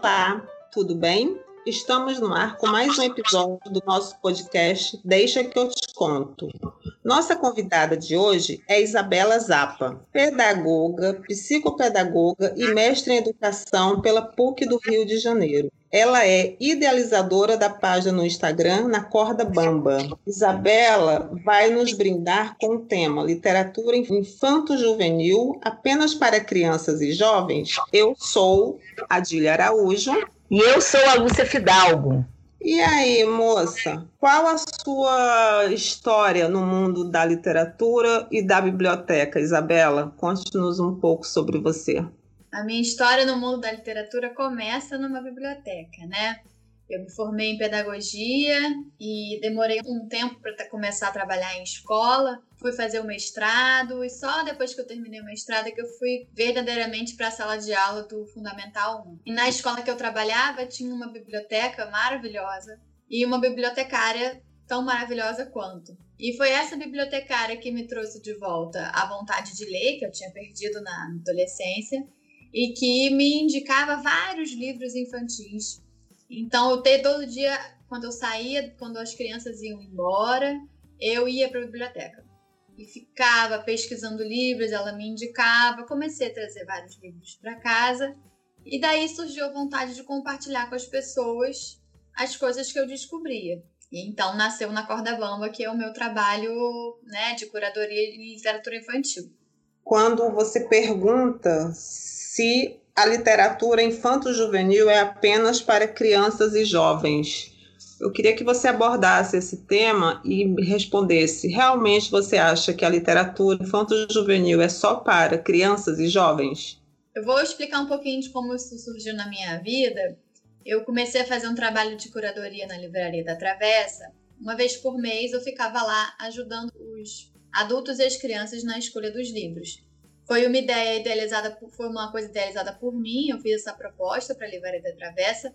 Olá, tudo bem? Estamos no ar com mais um episódio do nosso podcast Deixa que eu te conto. Nossa convidada de hoje é Isabela Zappa, pedagoga, psicopedagoga e mestre em educação pela PUC do Rio de Janeiro. Ela é idealizadora da página no Instagram Na Corda Bamba. Isabela vai nos brindar com o tema Literatura Infanto-Juvenil apenas para crianças e jovens. Eu sou Adília Araújo. E eu sou a Lúcia Fidalgo. E aí, moça, qual a sua história no mundo da literatura e da biblioteca, Isabela? Conte-nos um pouco sobre você. A minha história no mundo da literatura começa numa biblioteca, né? Eu me formei em pedagogia e demorei um tempo para começar a trabalhar em escola. Fui fazer o mestrado e só depois que eu terminei o mestrado é que eu fui verdadeiramente para a sala de aula do Fundamental 1. E na escola que eu trabalhava tinha uma biblioteca maravilhosa e uma bibliotecária tão maravilhosa quanto. E foi essa bibliotecária que me trouxe de volta a vontade de ler, que eu tinha perdido na adolescência, e que me indicava vários livros infantis então, eu ter todo dia, quando eu saía, quando as crianças iam embora, eu ia para a biblioteca e ficava pesquisando livros, ela me indicava, comecei a trazer vários livros para casa e daí surgiu a vontade de compartilhar com as pessoas as coisas que eu descobria. E então nasceu na Corda Bamba, que é o meu trabalho né, de curadoria e literatura infantil. Quando você pergunta se a literatura infanto-juvenil é apenas para crianças e jovens. Eu queria que você abordasse esse tema e respondesse: realmente você acha que a literatura infanto-juvenil é só para crianças e jovens? Eu vou explicar um pouquinho de como isso surgiu na minha vida. Eu comecei a fazer um trabalho de curadoria na Livraria da Travessa. Uma vez por mês eu ficava lá ajudando os adultos e as crianças na escolha dos livros. Foi uma ideia idealizada, foi uma coisa idealizada por mim. Eu fiz essa proposta para a Livraria da Travessa,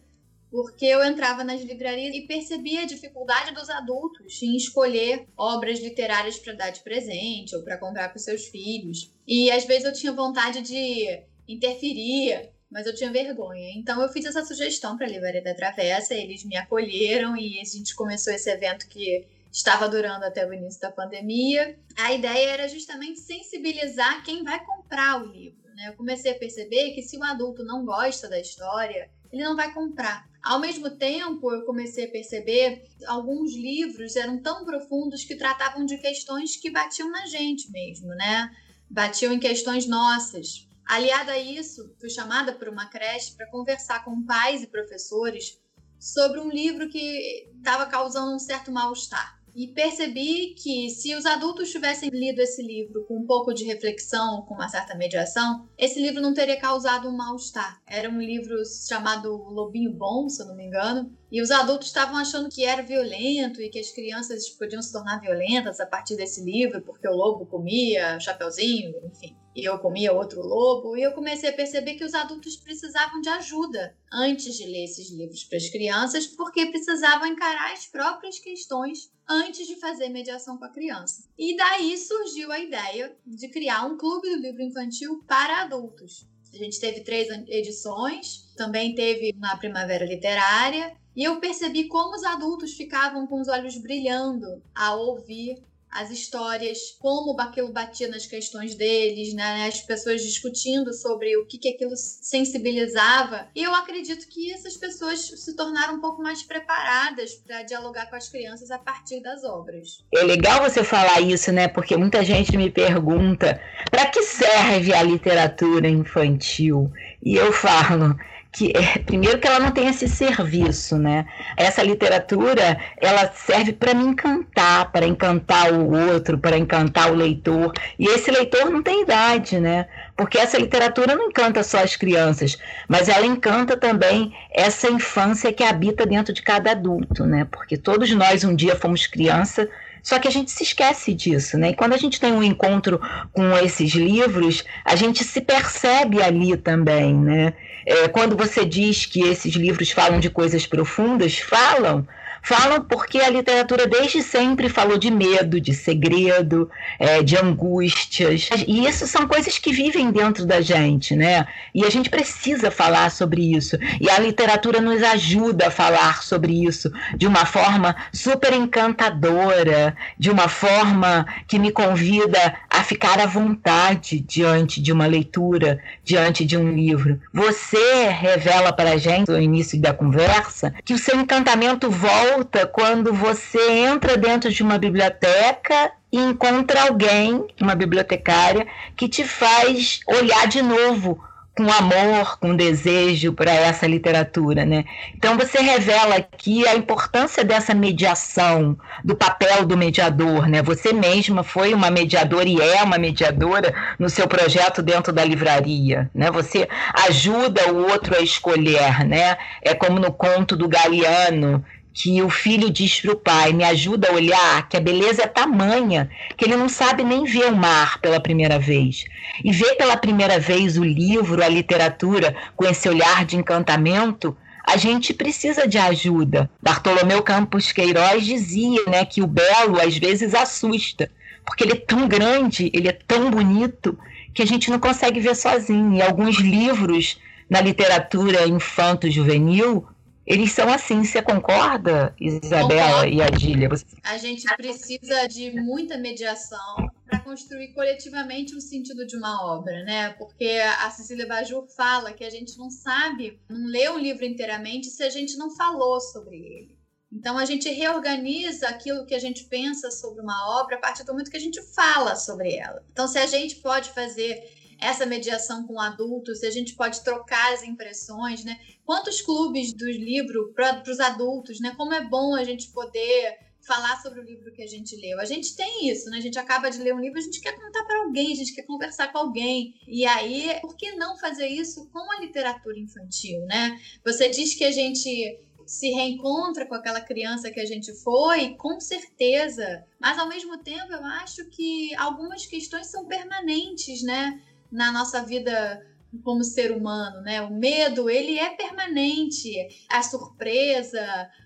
porque eu entrava nas livrarias e percebia a dificuldade dos adultos em escolher obras literárias para dar de presente ou para comprar para seus filhos. E às vezes eu tinha vontade de interferir, mas eu tinha vergonha. Então eu fiz essa sugestão para a Livraria da Travessa, eles me acolheram e a gente começou esse evento que estava durando até o início da pandemia. A ideia era justamente sensibilizar quem vai comprar o livro. Né? Eu comecei a perceber que se o adulto não gosta da história, ele não vai comprar. Ao mesmo tempo, eu comecei a perceber que alguns livros eram tão profundos que tratavam de questões que batiam na gente mesmo, né? Batiam em questões nossas. Aliada a isso, fui chamada por uma creche para conversar com pais e professores sobre um livro que estava causando um certo mal-estar. E percebi que se os adultos tivessem lido esse livro com um pouco de reflexão, com uma certa mediação, esse livro não teria causado um mal-estar. Era um livro chamado Lobinho Bom, se eu não me engano, e os adultos estavam achando que era violento e que as crianças podiam se tornar violentas a partir desse livro, porque o lobo comia chapeuzinho, enfim eu comia outro lobo, e eu comecei a perceber que os adultos precisavam de ajuda antes de ler esses livros para as crianças, porque precisavam encarar as próprias questões antes de fazer mediação com a criança. E daí surgiu a ideia de criar um clube do livro infantil para adultos. A gente teve três edições, também teve na Primavera Literária, e eu percebi como os adultos ficavam com os olhos brilhando ao ouvir as histórias, como aquilo batia nas questões deles, né? As pessoas discutindo sobre o que, que aquilo sensibilizava. E eu acredito que essas pessoas se tornaram um pouco mais preparadas para dialogar com as crianças a partir das obras. É legal você falar isso, né? Porque muita gente me pergunta para que serve a literatura infantil? E eu falo, que é, primeiro que ela não tem esse serviço, né? Essa literatura, ela serve para me encantar, para encantar o outro, para encantar o leitor. E esse leitor não tem idade, né? Porque essa literatura não encanta só as crianças, mas ela encanta também essa infância que habita dentro de cada adulto, né? Porque todos nós um dia fomos criança, só que a gente se esquece disso, né? E quando a gente tem um encontro com esses livros, a gente se percebe ali também, né? É, quando você diz que esses livros falam de coisas profundas, falam, Falam porque a literatura desde sempre falou de medo, de segredo, é, de angústias. E isso são coisas que vivem dentro da gente, né? E a gente precisa falar sobre isso. E a literatura nos ajuda a falar sobre isso de uma forma super encantadora, de uma forma que me convida a ficar à vontade diante de uma leitura, diante de um livro. Você revela para a gente, no início da conversa, que o seu encantamento volta quando você entra dentro de uma biblioteca e encontra alguém, uma bibliotecária, que te faz olhar de novo com amor, com desejo para essa literatura, né? Então você revela aqui a importância dessa mediação, do papel do mediador, né? Você mesma foi uma mediadora e é uma mediadora no seu projeto dentro da livraria, né? Você ajuda o outro a escolher, né? É como no conto do Galeano, que o filho diz para o pai: me ajuda a olhar, que a beleza é tamanha, que ele não sabe nem ver o mar pela primeira vez. E ver pela primeira vez o livro, a literatura, com esse olhar de encantamento, a gente precisa de ajuda. Bartolomeu Campos Queiroz dizia né, que o belo às vezes assusta, porque ele é tão grande, ele é tão bonito, que a gente não consegue ver sozinho. E alguns livros na literatura infanto-juvenil eles são assim, você concorda, Isabela Concordo. e Adília? Você... A gente precisa de muita mediação para construir coletivamente o sentido de uma obra, né? Porque a Cecília Bajur fala que a gente não sabe, não lê um livro inteiramente se a gente não falou sobre ele. Então a gente reorganiza aquilo que a gente pensa sobre uma obra a partir do momento que a gente fala sobre ela. Então se a gente pode fazer essa mediação com adultos, se a gente pode trocar as impressões, né? Quantos clubes do livro para os adultos, né? Como é bom a gente poder falar sobre o livro que a gente leu. A gente tem isso, né? A gente acaba de ler um livro, a gente quer contar para alguém, a gente quer conversar com alguém. E aí, por que não fazer isso com a literatura infantil, né? Você diz que a gente se reencontra com aquela criança que a gente foi, com certeza. Mas ao mesmo tempo, eu acho que algumas questões são permanentes, né? Na nossa vida como ser humano, né? O medo, ele é permanente. A surpresa,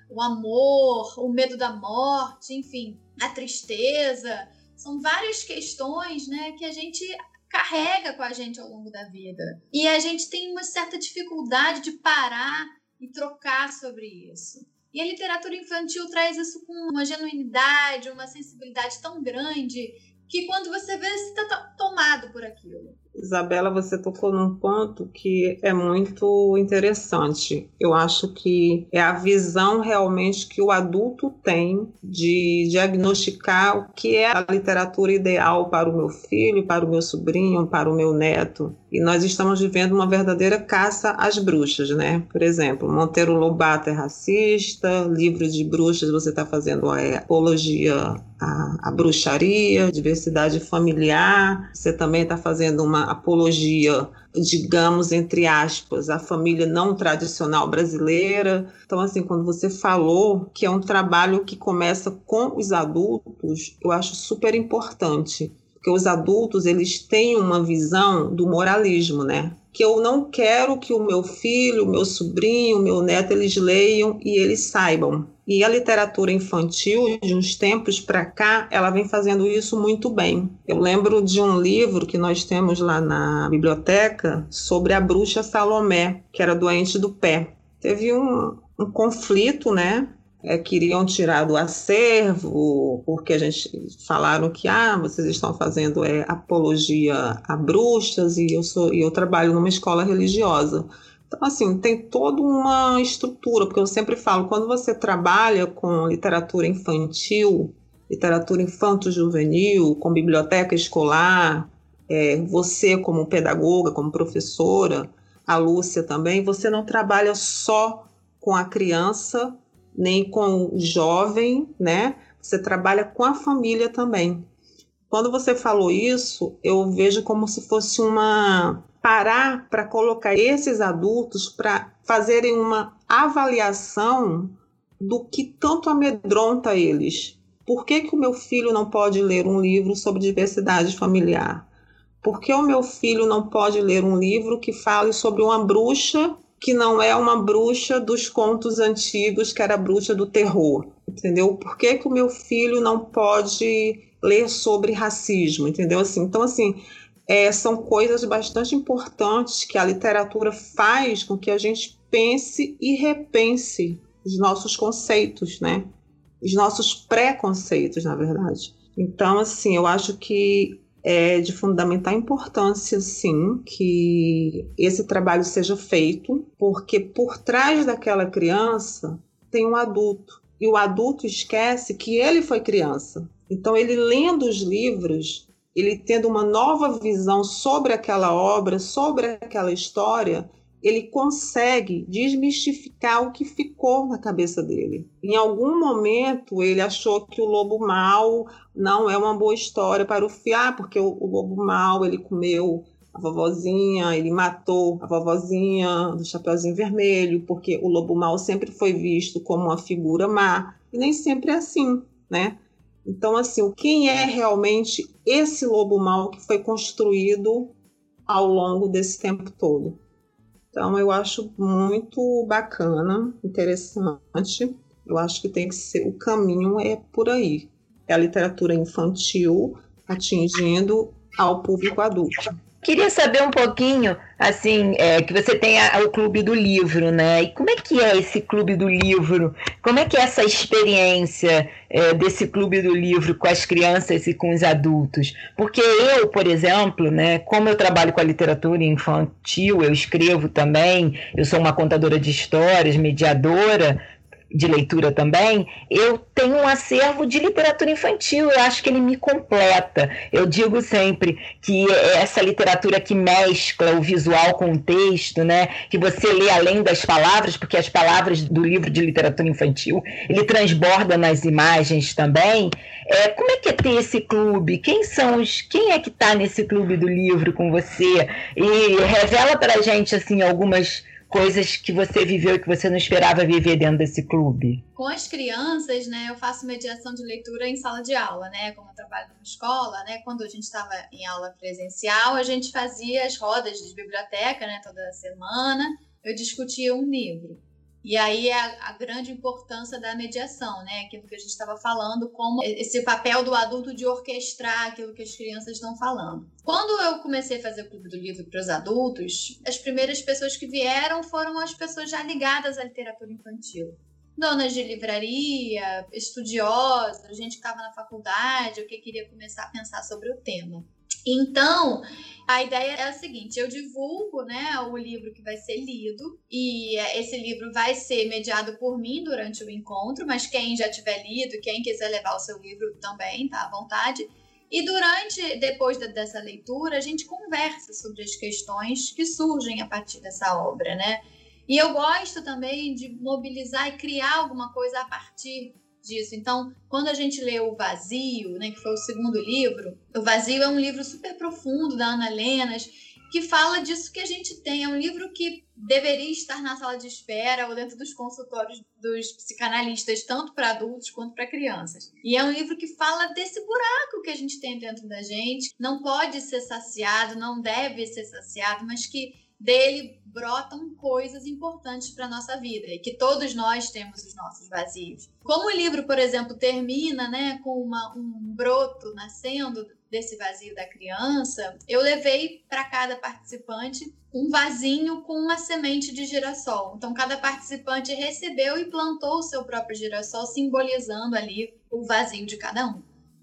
o amor, o medo da morte, enfim, a tristeza, são várias questões, né, que a gente carrega com a gente ao longo da vida. E a gente tem uma certa dificuldade de parar e trocar sobre isso. E a literatura infantil traz isso com uma genuinidade, uma sensibilidade tão grande que quando você vê, você está tomado por aquilo. Isabela, você tocou num ponto que é muito interessante. Eu acho que é a visão realmente que o adulto tem de diagnosticar o que é a literatura ideal para o meu filho, para o meu sobrinho, para o meu neto. E nós estamos vivendo uma verdadeira caça às bruxas, né? Por exemplo, Monteiro Lobato é racista, livro de bruxas você está fazendo a apologia à, à bruxaria, diversidade familiar, você também está fazendo uma apologia, digamos, entre aspas, à família não tradicional brasileira. Então, assim, quando você falou que é um trabalho que começa com os adultos, eu acho super importante, porque os adultos, eles têm uma visão do moralismo, né? Que eu não quero que o meu filho, o meu sobrinho, o meu neto, eles leiam e eles saibam. E a literatura infantil, de uns tempos para cá, ela vem fazendo isso muito bem. Eu lembro de um livro que nós temos lá na biblioteca sobre a bruxa Salomé, que era doente do pé. Teve um, um conflito, né, é, queriam tirar do acervo, porque a gente falaram que ah, vocês estão fazendo é, apologia a bruxas e eu sou e eu trabalho numa escola religiosa. Então, assim, tem toda uma estrutura, porque eu sempre falo, quando você trabalha com literatura infantil, literatura infanto-juvenil, com biblioteca escolar, é, você como pedagoga, como professora, a Lúcia também, você não trabalha só com a criança nem com o jovem, né? Você trabalha com a família também. Quando você falou isso, eu vejo como se fosse uma parar para colocar esses adultos para fazerem uma avaliação do que tanto amedronta eles. Por que, que o meu filho não pode ler um livro sobre diversidade familiar? Por que o meu filho não pode ler um livro que fale sobre uma bruxa que não é uma bruxa dos contos antigos, que era bruxa do terror, entendeu? Por que, que o meu filho não pode ler sobre racismo, entendeu? Assim, então, assim, é, são coisas bastante importantes que a literatura faz com que a gente pense e repense os nossos conceitos, né? Os nossos preconceitos, na verdade. Então, assim, eu acho que é de fundamental importância, sim, que esse trabalho seja feito, porque por trás daquela criança tem um adulto. E o adulto esquece que ele foi criança. Então, ele lendo os livros, ele tendo uma nova visão sobre aquela obra, sobre aquela história, ele consegue desmistificar o que ficou na cabeça dele. Em algum momento ele achou que o lobo mau não é uma boa história para o fiar, porque o, o lobo mau ele comeu a vovozinha, ele matou a vovozinha do Chapeuzinho Vermelho, porque o lobo mau sempre foi visto como uma figura má, e nem sempre é assim, né? Então, assim, quem é realmente esse lobo mau que foi construído ao longo desse tempo todo? Então, eu acho muito bacana, interessante. Eu acho que tem que ser o caminho é por aí. É a literatura infantil atingindo ao público adulto. Queria saber um pouquinho, assim, é, que você tem a, o Clube do Livro, né? E como é que é esse Clube do Livro? Como é que é essa experiência é, desse Clube do Livro com as crianças e com os adultos? Porque eu, por exemplo, né, como eu trabalho com a literatura infantil, eu escrevo também, eu sou uma contadora de histórias, mediadora, de leitura também, eu tenho um acervo de literatura infantil, eu acho que ele me completa. Eu digo sempre que essa literatura que mescla o visual com o texto, né? Que você lê além das palavras, porque as palavras do livro de literatura infantil, ele transborda nas imagens também. É, como é que é ter esse clube? Quem são os, quem é que está nesse clube do livro com você? E revela para a gente assim algumas coisas que você viveu e que você não esperava viver dentro desse clube? Com as crianças, né, eu faço mediação de leitura em sala de aula, né, como eu trabalho numa escola, né, quando a gente estava em aula presencial, a gente fazia as rodas de biblioteca, né, toda semana, eu discutia um livro. E aí é a, a, grande importância da mediação, né? Aquilo que a gente estava falando, como esse papel do adulto de orquestrar aquilo que as crianças estão falando. Quando eu comecei a fazer o Clube do Livro para os adultos, as primeiras pessoas que vieram foram as pessoas já ligadas à literatura infantil. Donas de livraria, estudiosas, gente que estava na faculdade ou que queria começar a pensar sobre o tema. Então, a ideia é a seguinte: eu divulgo né, o livro que vai ser lido, e esse livro vai ser mediado por mim durante o encontro, mas quem já tiver lido, quem quiser levar o seu livro também, tá à vontade. E durante, depois dessa leitura, a gente conversa sobre as questões que surgem a partir dessa obra, né? E eu gosto também de mobilizar e criar alguma coisa a partir disso. Então, quando a gente lê O Vazio, né, que foi o segundo livro, O Vazio é um livro super profundo da Ana Lenas, que fala disso que a gente tem. É um livro que deveria estar na sala de espera ou dentro dos consultórios dos psicanalistas, tanto para adultos quanto para crianças. E é um livro que fala desse buraco que a gente tem dentro da gente, não pode ser saciado, não deve ser saciado, mas que dele brotam coisas importantes para nossa vida e que todos nós temos os nossos vazios. Como o livro, por exemplo, termina, né, com uma, um broto nascendo desse vazio da criança, eu levei para cada participante um vasinho com uma semente de girassol. Então cada participante recebeu e plantou o seu próprio girassol, simbolizando ali o vazio de cada um.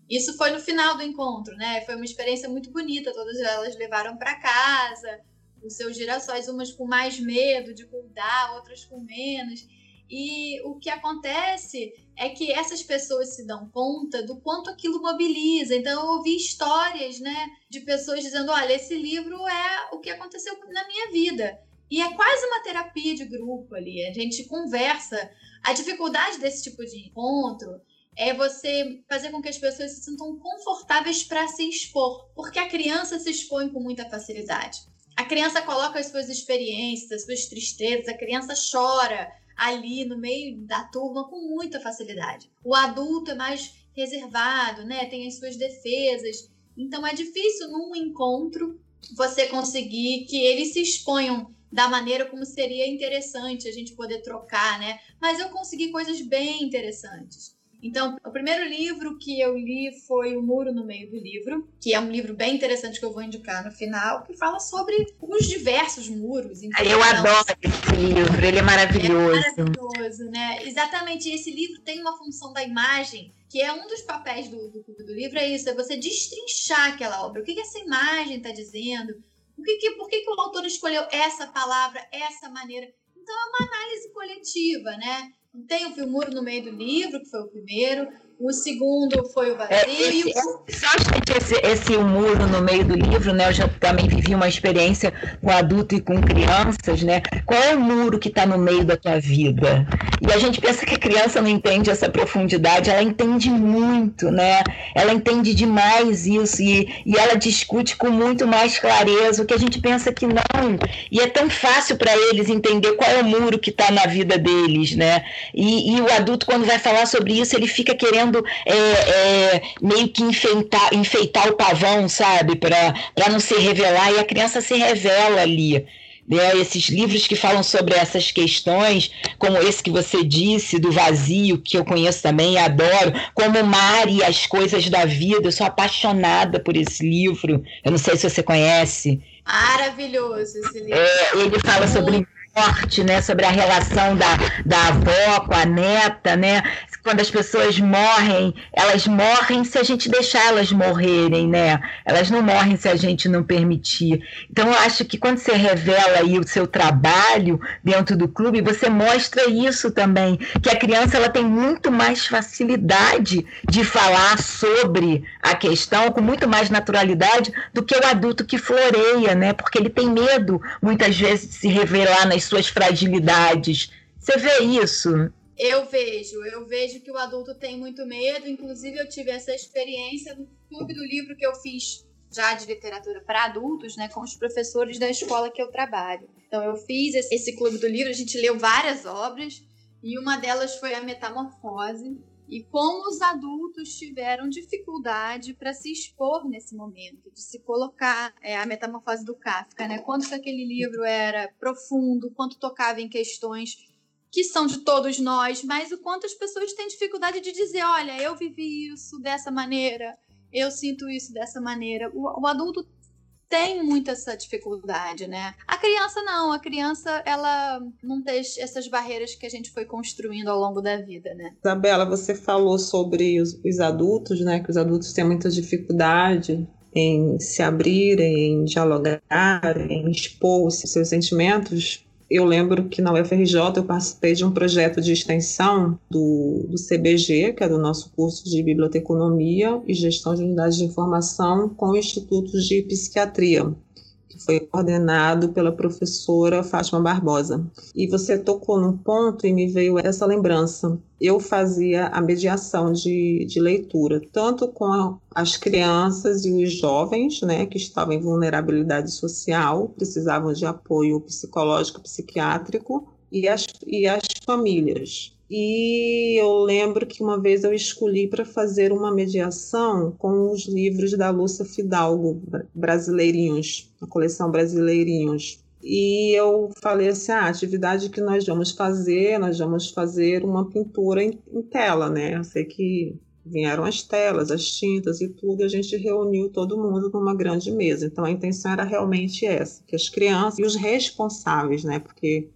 Isso foi no final do encontro, né? Foi uma experiência muito bonita. Todas elas levaram para casa os seus girassóis, umas com mais medo de cuidar, outras com menos. E o que acontece é que essas pessoas se dão conta do quanto aquilo mobiliza. Então, eu ouvi histórias né, de pessoas dizendo: olha, esse livro é o que aconteceu na minha vida. E é quase uma terapia de grupo ali. A gente conversa. A dificuldade desse tipo de encontro é você fazer com que as pessoas se sintam confortáveis para se expor, porque a criança se expõe com muita facilidade. A criança coloca as suas experiências, as suas tristezas, a criança chora ali no meio da turma com muita facilidade. O adulto é mais reservado, né? Tem as suas defesas. Então é difícil num encontro você conseguir que eles se exponham da maneira como seria interessante a gente poder trocar, né? Mas eu consegui coisas bem interessantes. Então, o primeiro livro que eu li foi O Muro no Meio do Livro, que é um livro bem interessante que eu vou indicar no final, que fala sobre os diversos muros. Eu adoro esse livro, ele é maravilhoso. É maravilhoso, né? Exatamente, esse livro tem uma função da imagem, que é um dos papéis do, do do livro, é isso, é você destrinchar aquela obra. O que, que essa imagem está dizendo? O que que, por que, que o autor escolheu essa palavra, essa maneira? Então, é uma análise coletiva, né? Tem o Filmuro no meio do livro, que foi o primeiro. O segundo foi o vazio. É, esse, e o... Só esse, esse muro no meio do livro, né? Eu já também vivi uma experiência com adulto e com crianças, né? Qual é o muro que está no meio da tua vida? E a gente pensa que a criança não entende essa profundidade, ela entende muito, né? Ela entende demais isso e, e ela discute com muito mais clareza o que a gente pensa que não. E é tão fácil para eles entender qual é o muro que está na vida deles, né? E, e o adulto, quando vai falar sobre isso, ele fica querendo querendo é, é, meio que enfeitar, enfeitar o pavão, sabe? Para não se revelar, e a criança se revela ali. Né? Esses livros que falam sobre essas questões, como esse que você disse, do vazio, que eu conheço também e adoro, como Mari e as Coisas da Vida, eu sou apaixonada por esse livro. Eu não sei se você conhece. Maravilhoso esse livro. É, ele fala sobre morte, né, sobre a relação da, da avó com a neta, né, quando as pessoas morrem, elas morrem se a gente deixar elas morrerem, né? Elas não morrem se a gente não permitir. Então, eu acho que quando você revela aí o seu trabalho dentro do clube, você mostra isso também, que a criança ela tem muito mais facilidade de falar sobre a questão com muito mais naturalidade do que o adulto que floreia, né? Porque ele tem medo, muitas vezes, de se revelar nas suas fragilidades. Você vê isso? Eu vejo, eu vejo que o adulto tem muito medo. Inclusive, eu tive essa experiência no clube do livro que eu fiz já de literatura para adultos, né, com os professores da escola que eu trabalho. Então, eu fiz esse, esse clube do livro, a gente leu várias obras e uma delas foi a Metamorfose. E como os adultos tiveram dificuldade para se expor nesse momento, de se colocar é, a metamorfose do Kafka, né? Quanto que aquele livro era profundo, quanto tocava em questões que são de todos nós, mas o quanto as pessoas têm dificuldade de dizer, olha, eu vivi isso dessa maneira, eu sinto isso dessa maneira. O, o adulto tem muita essa dificuldade, né? A criança não, a criança ela não tem essas barreiras que a gente foi construindo ao longo da vida, né? Isabela, você falou sobre os, os adultos, né? Que os adultos têm muita dificuldade em se abrirem, em dialogar, em expor seus sentimentos eu lembro que na UFRJ eu participei de um projeto de extensão do, do CBG, que é do nosso curso de Biblioteconomia e Gestão de Unidades de Informação, com o Instituto de Psiquiatria foi coordenado pela professora Fátima Barbosa. E você tocou num ponto e me veio essa lembrança. Eu fazia a mediação de, de leitura, tanto com a, as crianças e os jovens, né, que estavam em vulnerabilidade social, precisavam de apoio psicológico, psiquiátrico, e as, e as famílias. E eu lembro que uma vez eu escolhi para fazer uma mediação com os livros da Lúcia Fidalgo, Brasileirinhos, a coleção Brasileirinhos. E eu falei assim: ah, a atividade que nós vamos fazer, nós vamos fazer uma pintura em, em tela, né? Eu sei que vieram as telas, as tintas e tudo, e a gente reuniu todo mundo numa grande mesa. Então a intenção era realmente essa, que as crianças e os responsáveis, né? Porque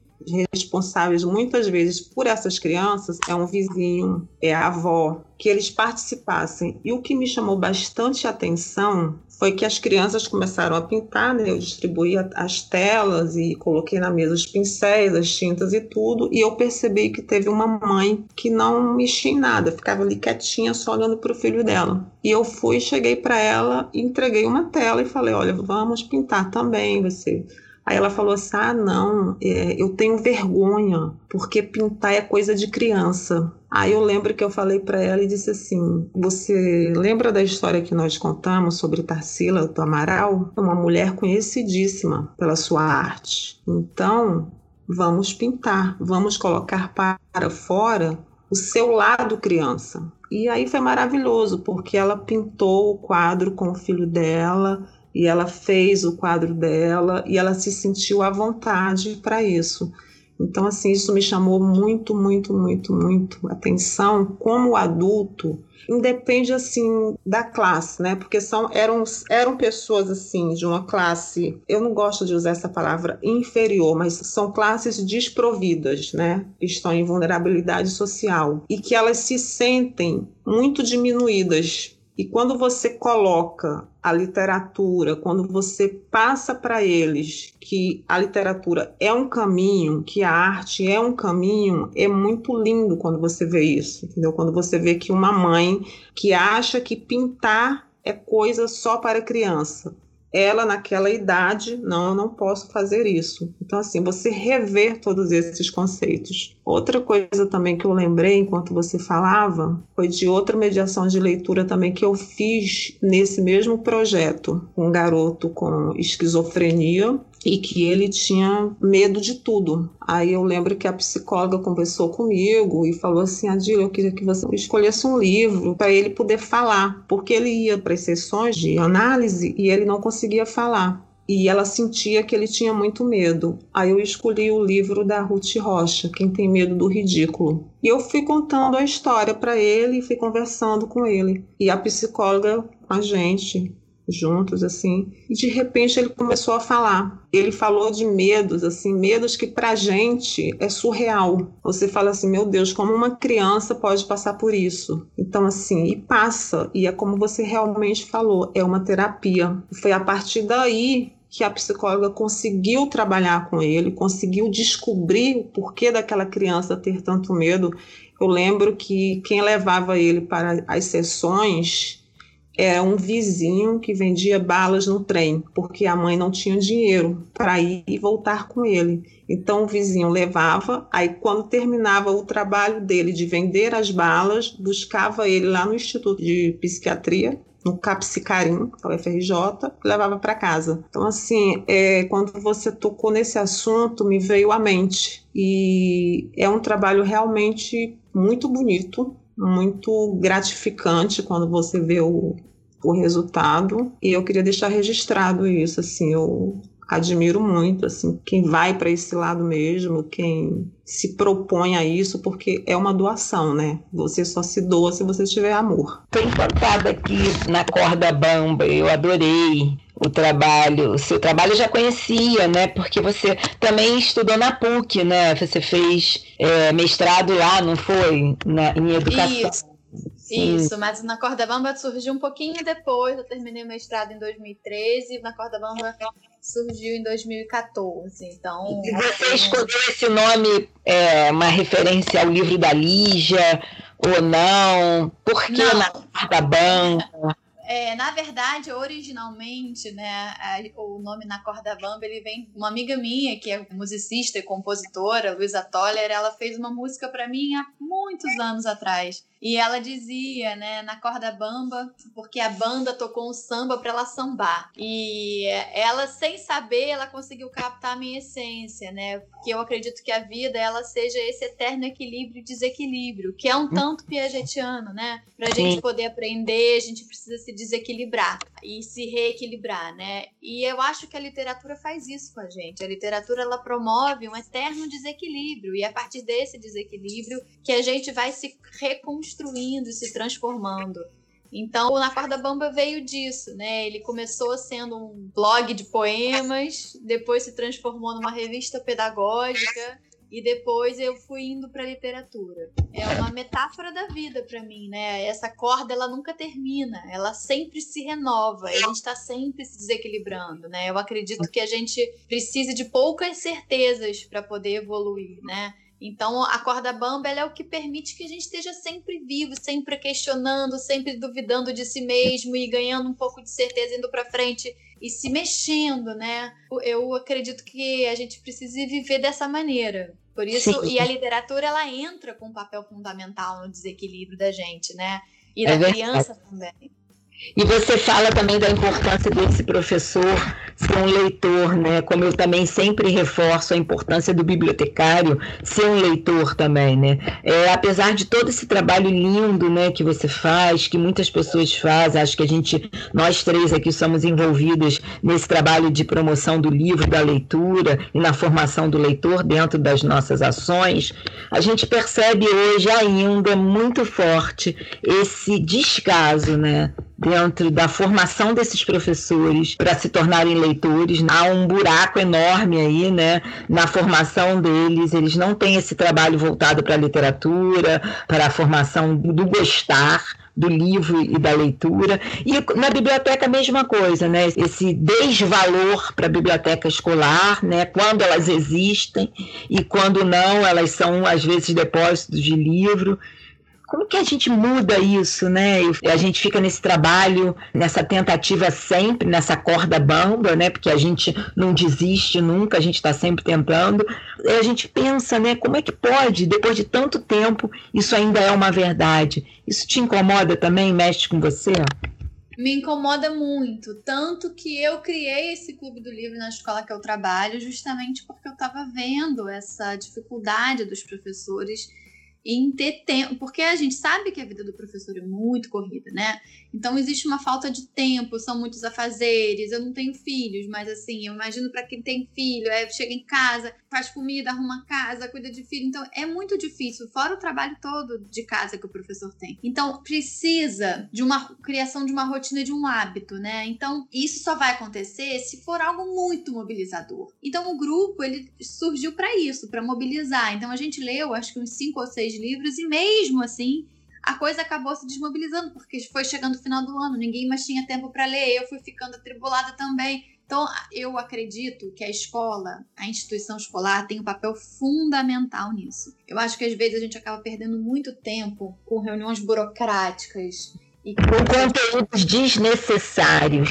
responsáveis muitas vezes por essas crianças é um vizinho, é a avó, que eles participassem. E o que me chamou bastante atenção foi que as crianças começaram a pintar, né? Eu distribuí as telas e coloquei na mesa os pincéis, as tintas e tudo, e eu percebi que teve uma mãe que não mexia em nada, ficava ali quietinha só olhando para o filho dela. E eu fui, cheguei para ela, entreguei uma tela e falei: "Olha, vamos pintar também, você Aí ela falou assim: ah, não, é, eu tenho vergonha, porque pintar é coisa de criança. Aí eu lembro que eu falei para ela e disse assim: Você lembra da história que nós contamos sobre Tarsila do Amaral? É uma mulher conhecidíssima pela sua arte. Então, vamos pintar, vamos colocar para fora o seu lado criança. E aí foi maravilhoso, porque ela pintou o quadro com o filho dela e ela fez o quadro dela e ela se sentiu à vontade para isso. Então, assim, isso me chamou muito, muito, muito, muito atenção como adulto. Independe, assim, da classe, né? Porque são, eram, eram pessoas, assim, de uma classe... Eu não gosto de usar essa palavra inferior, mas são classes desprovidas, né? Estão em vulnerabilidade social. E que elas se sentem muito diminuídas e quando você coloca a literatura, quando você passa para eles que a literatura é um caminho, que a arte é um caminho, é muito lindo quando você vê isso, entendeu? Quando você vê que uma mãe que acha que pintar é coisa só para criança, ela naquela idade, não, eu não posso fazer isso. Então, assim, você rever todos esses conceitos. Outra coisa também que eu lembrei enquanto você falava foi de outra mediação de leitura também que eu fiz nesse mesmo projeto, um garoto com esquizofrenia e que ele tinha medo de tudo. Aí eu lembro que a psicóloga conversou comigo e falou assim: Adila, eu queria que você escolhesse um livro para ele poder falar, porque ele ia para as sessões de análise e ele não conseguia falar. E ela sentia que ele tinha muito medo. Aí eu escolhi o livro da Ruth Rocha, Quem Tem Medo do Ridículo. E eu fui contando a história para ele e fui conversando com ele. E a psicóloga com a gente, juntos assim, e de repente ele começou a falar. Ele falou de medos, assim, medos que pra gente é surreal. Você fala assim, meu Deus, como uma criança pode passar por isso? Então assim, e passa, e é como você realmente falou, é uma terapia. Foi a partir daí que a psicóloga conseguiu trabalhar com ele, conseguiu descobrir o porquê daquela criança ter tanto medo. Eu lembro que quem levava ele para as sessões é um vizinho que vendia balas no trem, porque a mãe não tinha dinheiro para ir e voltar com ele. Então o vizinho levava, aí quando terminava o trabalho dele de vender as balas, buscava ele lá no Instituto de Psiquiatria, no Capsicarim, é o FRJ, levava para casa. Então, assim, é, quando você tocou nesse assunto, me veio à mente. E é um trabalho realmente muito bonito, muito gratificante quando você vê o, o resultado. E eu queria deixar registrado isso assim eu admiro muito assim quem vai para esse lado mesmo quem se propõe a isso porque é uma doação né? Você só se doa se você tiver amor. Tô encantada aqui na corda bamba eu adorei o trabalho, o seu trabalho eu já conhecia, né? Porque você também estudou na PUC, né? Você fez é, mestrado lá, não foi? Na, em educação. Isso. Isso, mas na Corda Bamba surgiu um pouquinho depois. Eu terminei o mestrado em 2013 e na Corda Bamba surgiu em 2014. Então. E você escolheu esse nome, é, uma referência ao livro da Lígia ou não? Por que não. na Corda Bamba? É, na verdade, originalmente, né, o nome na corda bamba ele vem uma amiga minha que é musicista e compositora, Luísa Toller, ela fez uma música para mim há muitos anos atrás. E ela dizia, né, na corda bamba, porque a banda tocou um samba para ela sambar. E ela, sem saber, ela conseguiu captar a minha essência, né? Porque eu acredito que a vida ela seja esse eterno equilíbrio e desequilíbrio, que é um tanto piagetiano, né? Pra gente poder aprender, a gente precisa se desequilibrar e se reequilibrar, né? E eu acho que a literatura faz isso com a gente. A literatura ela promove um eterno desequilíbrio e é a partir desse desequilíbrio que a gente vai se reconstruir construindo e se transformando. Então, o Na Corda Bamba veio disso, né? Ele começou sendo um blog de poemas, depois se transformou numa revista pedagógica e depois eu fui indo para literatura. É uma metáfora da vida para mim, né? Essa corda ela nunca termina, ela sempre se renova, a gente está sempre se desequilibrando, né? Eu acredito que a gente precisa de poucas certezas para poder evoluir, né? Então, a corda bamba é o que permite que a gente esteja sempre vivo, sempre questionando, sempre duvidando de si mesmo e ganhando um pouco de certeza indo para frente e se mexendo, né? Eu acredito que a gente precisa viver dessa maneira. Por isso, Sim. e a literatura ela entra com um papel fundamental no desequilíbrio da gente, né? E é da criança também. E você fala também da importância desse professor ser um leitor, né? Como eu também sempre reforço a importância do bibliotecário ser um leitor também, né? É, apesar de todo esse trabalho lindo, né, que você faz, que muitas pessoas fazem, acho que a gente, nós três aqui somos envolvidos nesse trabalho de promoção do livro, da leitura e na formação do leitor dentro das nossas ações, a gente percebe hoje ainda muito forte esse descaso, né? Dentro da formação desses professores para se tornarem leitores. Há um buraco enorme aí, né, na formação deles. Eles não têm esse trabalho voltado para a literatura, para a formação do gostar do livro e da leitura. E na biblioteca a mesma coisa, né? Esse desvalor para a biblioteca escolar, né? Quando elas existem e quando não, elas são às vezes depósitos de livro. Como que a gente muda isso, né? A gente fica nesse trabalho, nessa tentativa sempre, nessa corda bamba, né? Porque a gente não desiste nunca, a gente está sempre tentando. E a gente pensa, né? Como é que pode, depois de tanto tempo, isso ainda é uma verdade? Isso te incomoda também? Mexe com você? me incomoda muito. Tanto que eu criei esse clube do livro na escola que eu trabalho, justamente porque eu estava vendo essa dificuldade dos professores em ter tempo, porque a gente sabe que a vida do professor é muito corrida, né? Então existe uma falta de tempo, são muitos afazeres. Eu não tenho filhos, mas assim, eu imagino para quem tem filho, é, chega em casa, faz comida, arruma casa, cuida de filho. Então é muito difícil, fora o trabalho todo de casa que o professor tem. Então precisa de uma criação de uma rotina, de um hábito, né? Então isso só vai acontecer se for algo muito mobilizador. Então o grupo ele surgiu para isso, para mobilizar. Então a gente leu, acho que uns cinco ou seis livros e mesmo assim a coisa acabou se desmobilizando, porque foi chegando o final do ano, ninguém mais tinha tempo para ler, eu fui ficando atribulada também. Então, eu acredito que a escola, a instituição escolar, tem um papel fundamental nisso. Eu acho que às vezes a gente acaba perdendo muito tempo com reuniões burocráticas. E com conteúdos desnecessários.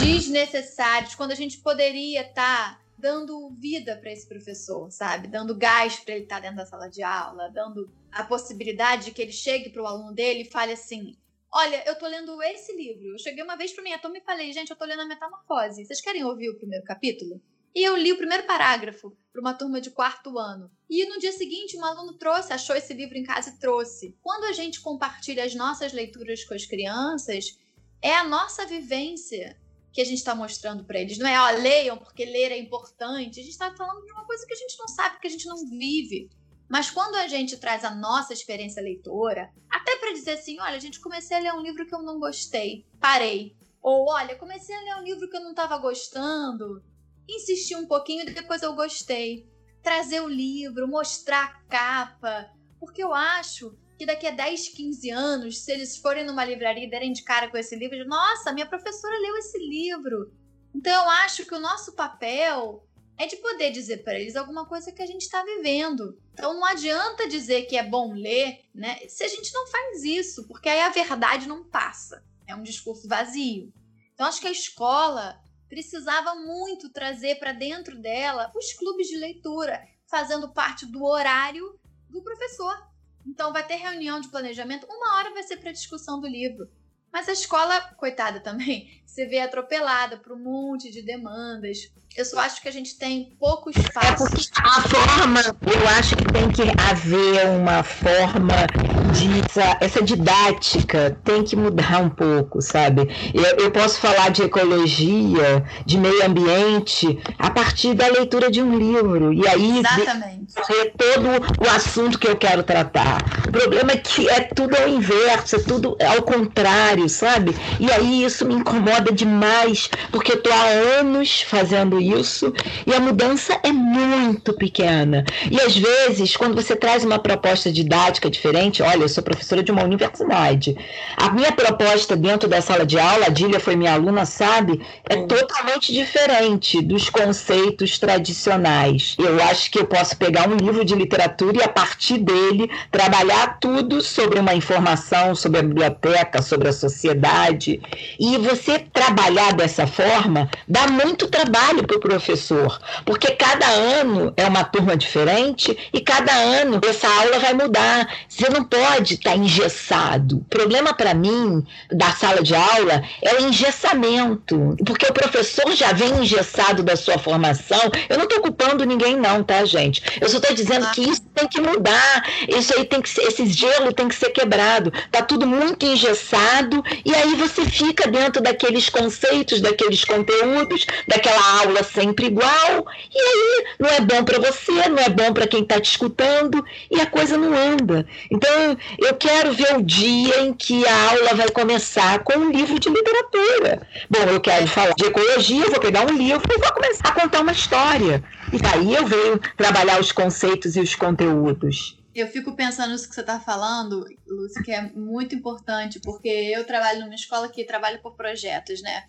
Desnecessários, quando a gente poderia estar tá dando vida para esse professor, sabe? Dando gás para ele estar tá dentro da sala de aula, dando a possibilidade de que ele chegue para o aluno dele e fale assim: Olha, eu tô lendo esse livro. Eu cheguei uma vez para minha turma e falei: Gente, eu tô lendo a Metamorfose. Vocês querem ouvir o primeiro capítulo? E eu li o primeiro parágrafo para uma turma de quarto ano. E no dia seguinte, um aluno trouxe, achou esse livro em casa e trouxe. Quando a gente compartilha as nossas leituras com as crianças, é a nossa vivência que a gente está mostrando para eles. Não é, ó, leiam porque ler é importante. A gente está falando de uma coisa que a gente não sabe, que a gente não vive. Mas quando a gente traz a nossa experiência leitora, até para dizer assim, olha, a gente comecei a ler um livro que eu não gostei, parei. Ou olha, comecei a ler um livro que eu não estava gostando, insisti um pouquinho e depois eu gostei. Trazer o livro, mostrar a capa, porque eu acho que daqui a 10, 15 anos, se eles forem numa livraria e derem de cara com esse livro, nossa, minha professora leu esse livro. Então eu acho que o nosso papel é de poder dizer para eles alguma coisa que a gente está vivendo. Então não adianta dizer que é bom ler, né? Se a gente não faz isso, porque aí a verdade não passa. É um discurso vazio. Então acho que a escola precisava muito trazer para dentro dela os clubes de leitura, fazendo parte do horário do professor. Então vai ter reunião de planejamento, uma hora vai ser para discussão do livro. Mas a escola, coitada também, se vê atropelada por um monte de demandas. Eu só acho que a gente tem pouco espaço. É porque a forma, eu acho que tem que haver uma forma de essa, essa didática tem que mudar um pouco, sabe? Eu, eu posso falar de ecologia, de meio ambiente, a partir da leitura de um livro. E aí Exatamente. é todo o assunto que eu quero tratar. O problema é que é tudo ao inverso, é tudo ao contrário, sabe? E aí isso me incomoda demais, porque eu tô há anos fazendo isso e a mudança é muito pequena. E às vezes, quando você traz uma proposta didática diferente, olha, eu sou professora de uma universidade. A minha proposta dentro da sala de aula, a Dília foi minha aluna, sabe, é hum. totalmente diferente dos conceitos tradicionais. Eu acho que eu posso pegar um livro de literatura e, a partir dele, trabalhar tudo sobre uma informação, sobre a biblioteca, sobre a sociedade. E você trabalhar dessa forma dá muito trabalho para o professor, porque cada ano é uma turma diferente e cada ano essa aula vai mudar. Você não pode estar tá engessado. O problema para mim da sala de aula é o engessamento, porque o professor já vem engessado da sua formação. Eu não estou culpando ninguém, não, tá, gente? Eu só estou dizendo que isso tem que mudar. Isso aí tem que ser, esse gelo tem que ser quebrado. Tá tudo muito engessado e aí você fica dentro daqueles conceitos, daqueles conteúdos, daquela aula sempre igual. E aí não é bom para você, não é bom para quem está te escutando e a coisa não anda. Então eu quero ver o dia em que a aula vai começar com um livro de literatura. Bom, eu quero falar de ecologia, vou pegar um livro e vou começar a contar uma história. E daí eu venho trabalhar os conceitos e os conteúdos. Eu fico pensando nisso que você está falando, Lúcia, que é muito importante, porque eu trabalho numa escola que trabalha por projetos, né?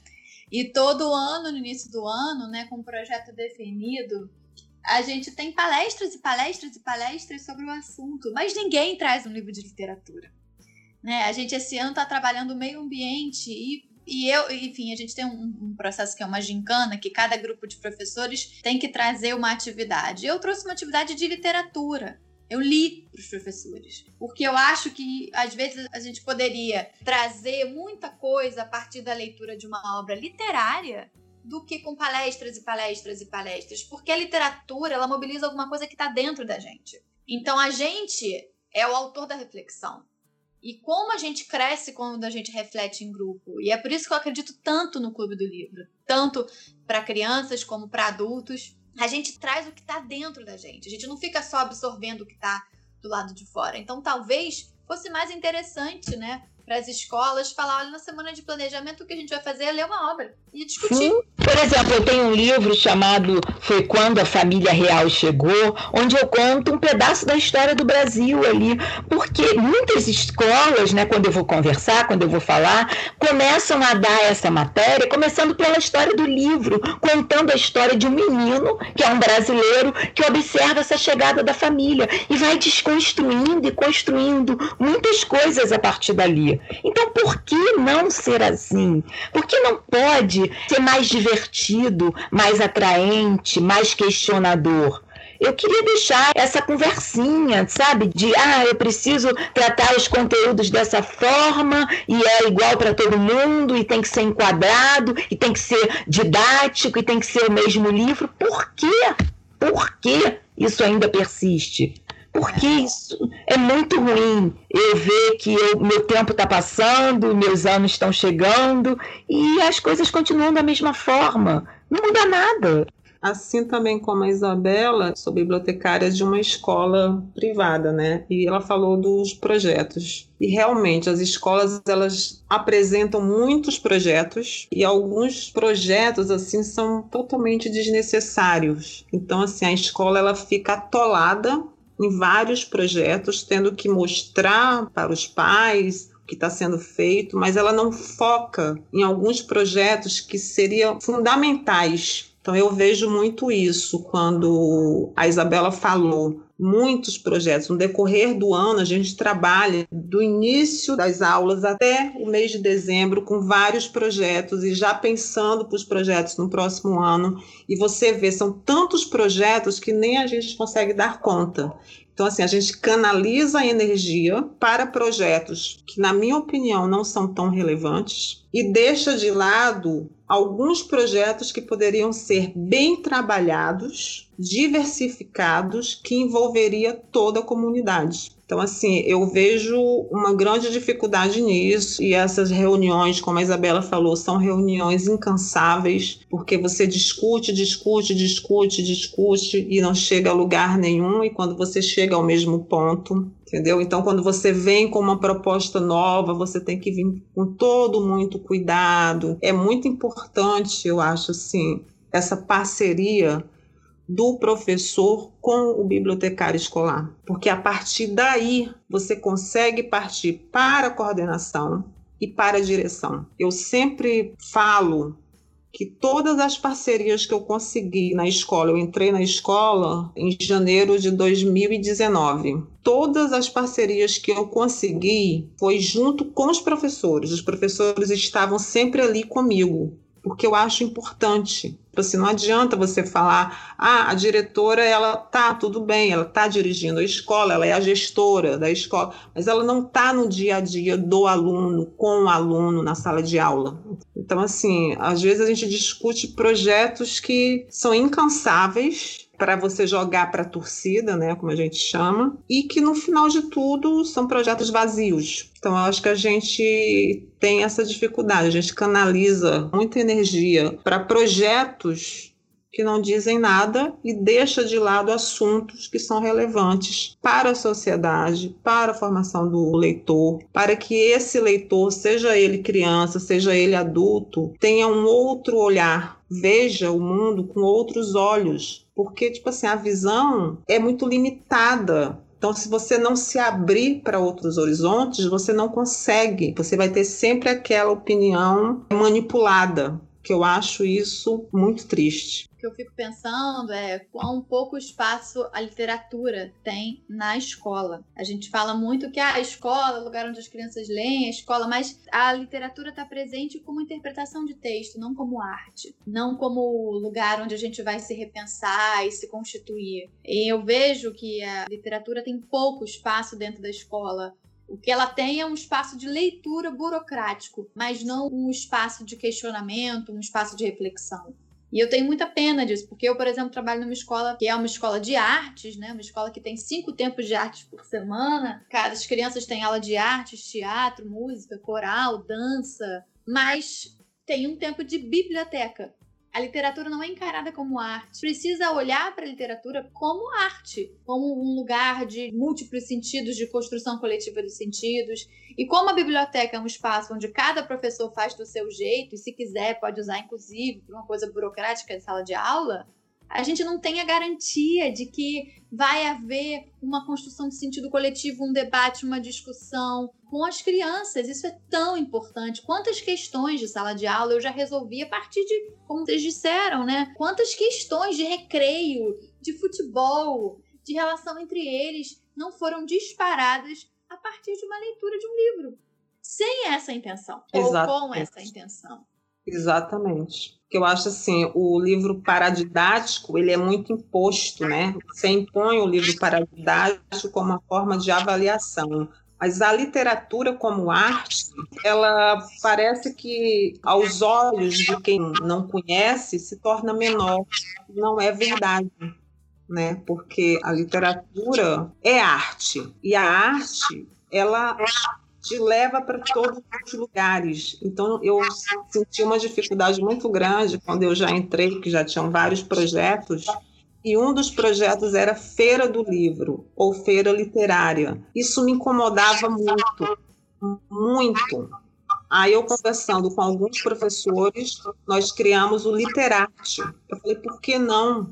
E todo ano, no início do ano, né, com um projeto definido, a gente tem palestras e palestras e palestras sobre o assunto, mas ninguém traz um livro de literatura. Né? A gente esse ano está trabalhando o meio ambiente e, e eu, enfim, a gente tem um, um, processo que é uma gincana, que cada grupo de professores tem que trazer uma atividade. Eu trouxe uma atividade de literatura. Eu li para os professores, porque eu acho que às vezes a gente poderia trazer muita coisa a partir da leitura de uma obra literária do que com palestras e palestras e palestras, porque a literatura ela mobiliza alguma coisa que está dentro da gente. Então a gente é o autor da reflexão. E como a gente cresce quando a gente reflete em grupo. E é por isso que eu acredito tanto no Clube do Livro, tanto para crianças como para adultos. A gente traz o que está dentro da gente. A gente não fica só absorvendo o que está do lado de fora. Então talvez fosse mais interessante, né, para as escolas, falar, olha, na semana de planejamento o que a gente vai fazer é ler uma obra e discutir. Sim. Por exemplo, eu tenho um livro chamado Foi Quando a Família Real Chegou, onde eu conto um pedaço da história do Brasil ali, porque muitas escolas, né, quando eu vou conversar, quando eu vou falar, começam a dar essa matéria, começando pela história do livro, contando a história de um menino, que é um brasileiro, que observa essa chegada da família e vai desconstruindo e construindo muitas coisas a partir dali. Então, por que não ser assim? Por que não pode ser mais divertido, mais atraente, mais questionador? eu queria deixar essa conversinha, sabe? De, ah, eu preciso tratar os conteúdos dessa forma e é igual para todo mundo e tem que ser enquadrado e tem que ser didático e tem que ser o mesmo livro. Por quê? Por que isso ainda persiste? Porque isso é muito ruim. Eu ver que eu, meu tempo está passando, meus anos estão chegando e as coisas continuam da mesma forma. Não muda nada. Assim também como a Isabela, sou bibliotecária de uma escola privada, né? E ela falou dos projetos. E realmente as escolas elas apresentam muitos projetos e alguns projetos assim são totalmente desnecessários. Então assim a escola ela fica atolada em vários projetos, tendo que mostrar para os pais o que está sendo feito, mas ela não foca em alguns projetos que seriam fundamentais. Então eu vejo muito isso quando a Isabela falou muitos projetos. No decorrer do ano, a gente trabalha do início das aulas até o mês de dezembro com vários projetos e já pensando para os projetos no próximo ano. E você vê, são tantos projetos que nem a gente consegue dar conta. Então, assim, a gente canaliza a energia para projetos que, na minha opinião, não são tão relevantes e deixa de lado alguns projetos que poderiam ser bem trabalhados, diversificados, que envolveria toda a comunidade. Então, assim, eu vejo uma grande dificuldade nisso, e essas reuniões, como a Isabela falou, são reuniões incansáveis, porque você discute, discute, discute, discute e não chega a lugar nenhum, e quando você chega ao mesmo ponto, entendeu? Então, quando você vem com uma proposta nova, você tem que vir com todo muito cuidado. É muito importante, eu acho, assim, essa parceria do professor com o bibliotecário escolar, porque a partir daí você consegue partir para a coordenação e para a direção. Eu sempre falo que todas as parcerias que eu consegui na escola, eu entrei na escola em janeiro de 2019. Todas as parcerias que eu consegui foi junto com os professores. Os professores estavam sempre ali comigo porque eu acho importante. Tipo assim, não adianta você falar, ah, a diretora, ela tá tudo bem, ela tá dirigindo a escola, ela é a gestora da escola, mas ela não tá no dia a dia do aluno, com o aluno na sala de aula. Então, assim, às vezes a gente discute projetos que são incansáveis, para você jogar para a torcida, né, como a gente chama, e que no final de tudo são projetos vazios. Então eu acho que a gente tem essa dificuldade, a gente canaliza muita energia para projetos que não dizem nada e deixa de lado assuntos que são relevantes para a sociedade, para a formação do leitor, para que esse leitor, seja ele criança, seja ele adulto, tenha um outro olhar, veja o mundo com outros olhos, porque tipo assim, a visão é muito limitada. Então, se você não se abrir para outros horizontes, você não consegue. Você vai ter sempre aquela opinião manipulada, que eu acho isso muito triste que eu fico pensando é quão pouco espaço a literatura tem na escola. A gente fala muito que ah, a escola é o lugar onde as crianças leem, a escola, mas a literatura está presente como interpretação de texto, não como arte, não como lugar onde a gente vai se repensar e se constituir. E eu vejo que a literatura tem pouco espaço dentro da escola. O que ela tem é um espaço de leitura burocrático, mas não um espaço de questionamento, um espaço de reflexão. E eu tenho muita pena disso, porque eu, por exemplo, trabalho numa escola que é uma escola de artes, né? Uma escola que tem cinco tempos de artes por semana. Cada as crianças têm aula de artes, teatro, música, coral, dança, mas tem um tempo de biblioteca. A literatura não é encarada como arte. Precisa olhar para a literatura como arte, como um lugar de múltiplos sentidos, de construção coletiva dos sentidos. E como a biblioteca é um espaço onde cada professor faz do seu jeito, e se quiser pode usar inclusive uma coisa burocrática de sala de aula, a gente não tem a garantia de que vai haver uma construção de sentido coletivo, um debate, uma discussão com as crianças. Isso é tão importante. Quantas questões de sala de aula eu já resolvi a partir de, como vocês disseram, né? Quantas questões de recreio, de futebol, de relação entre eles não foram disparadas a partir de uma leitura de um livro. Sem essa intenção, Exatamente. ou com essa intenção. Exatamente. Que eu acho assim, o livro paradidático, ele é muito imposto, né? Você impõe o livro paradidático como uma forma de avaliação. Mas a literatura como arte, ela parece que aos olhos de quem não conhece se torna menor. Não é verdade, né? Porque a literatura é arte e a arte ela te leva para todos os lugares. Então, eu senti uma dificuldade muito grande quando eu já entrei, que já tinham vários projetos, e um dos projetos era Feira do Livro, ou Feira Literária. Isso me incomodava muito, muito. Aí, eu conversando com alguns professores, nós criamos o Literarte. Eu falei, por que não?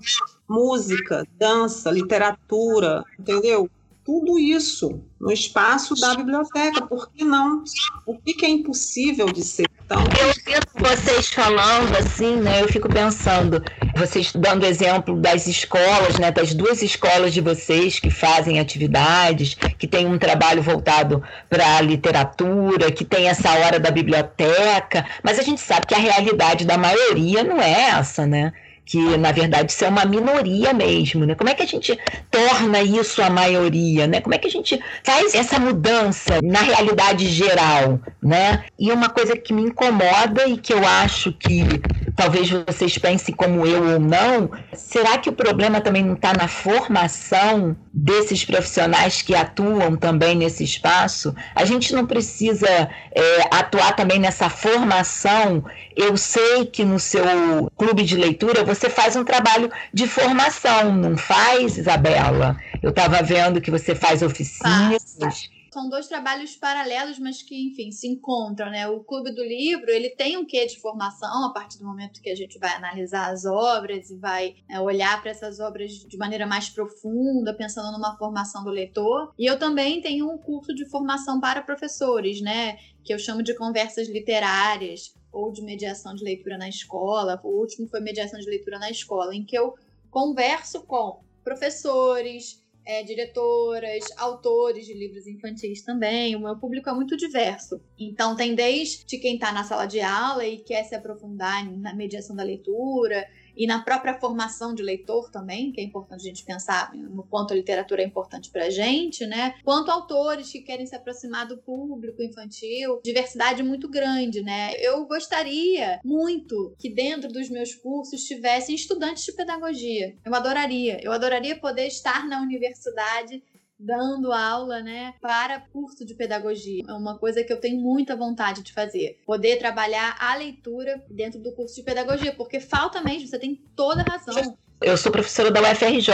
Música, dança, literatura, entendeu? Tudo isso no espaço da biblioteca. Por que não? O que, é impossível de ser? Então, eu sinto vocês falando assim, né? Eu fico pensando, vocês dando exemplo das escolas, né? Das duas escolas de vocês que fazem atividades, que tem um trabalho voltado para a literatura, que tem essa hora da biblioteca, mas a gente sabe que a realidade da maioria não é essa, né? Que na verdade isso é uma minoria mesmo, né? Como é que a gente torna isso a maioria, né? Como é que a gente faz essa mudança na realidade geral, né? E uma coisa que me incomoda e que eu acho que talvez vocês pensem como eu ou não, será que o problema também não está na formação desses profissionais que atuam também nesse espaço? A gente não precisa é, atuar também nessa formação. Eu sei que no seu clube de leitura você faz um trabalho de formação, não faz, Isabela? Eu estava vendo que você faz oficinas. São dois trabalhos paralelos, mas que, enfim, se encontram, né? O Clube do Livro, ele tem um quê de formação a partir do momento que a gente vai analisar as obras e vai é, olhar para essas obras de maneira mais profunda, pensando numa formação do leitor. E eu também tenho um curso de formação para professores, né? Que eu chamo de conversas literárias ou de mediação de leitura na escola. O último foi mediação de leitura na escola, em que eu converso com professores, é, diretoras, autores de livros infantis também. O meu público é muito diverso. Então, tem desde quem está na sala de aula e quer se aprofundar na mediação da leitura, e na própria formação de leitor também, que é importante a gente pensar no quanto a literatura é importante para a gente, né? Quanto autores que querem se aproximar do público infantil, diversidade muito grande, né? Eu gostaria muito que dentro dos meus cursos tivessem estudantes de pedagogia. Eu adoraria. Eu adoraria poder estar na universidade dando aula, né, para curso de pedagogia. É uma coisa que eu tenho muita vontade de fazer. Poder trabalhar a leitura dentro do curso de pedagogia, porque falta mesmo, você tem toda a razão eu sou professora da UFRJ.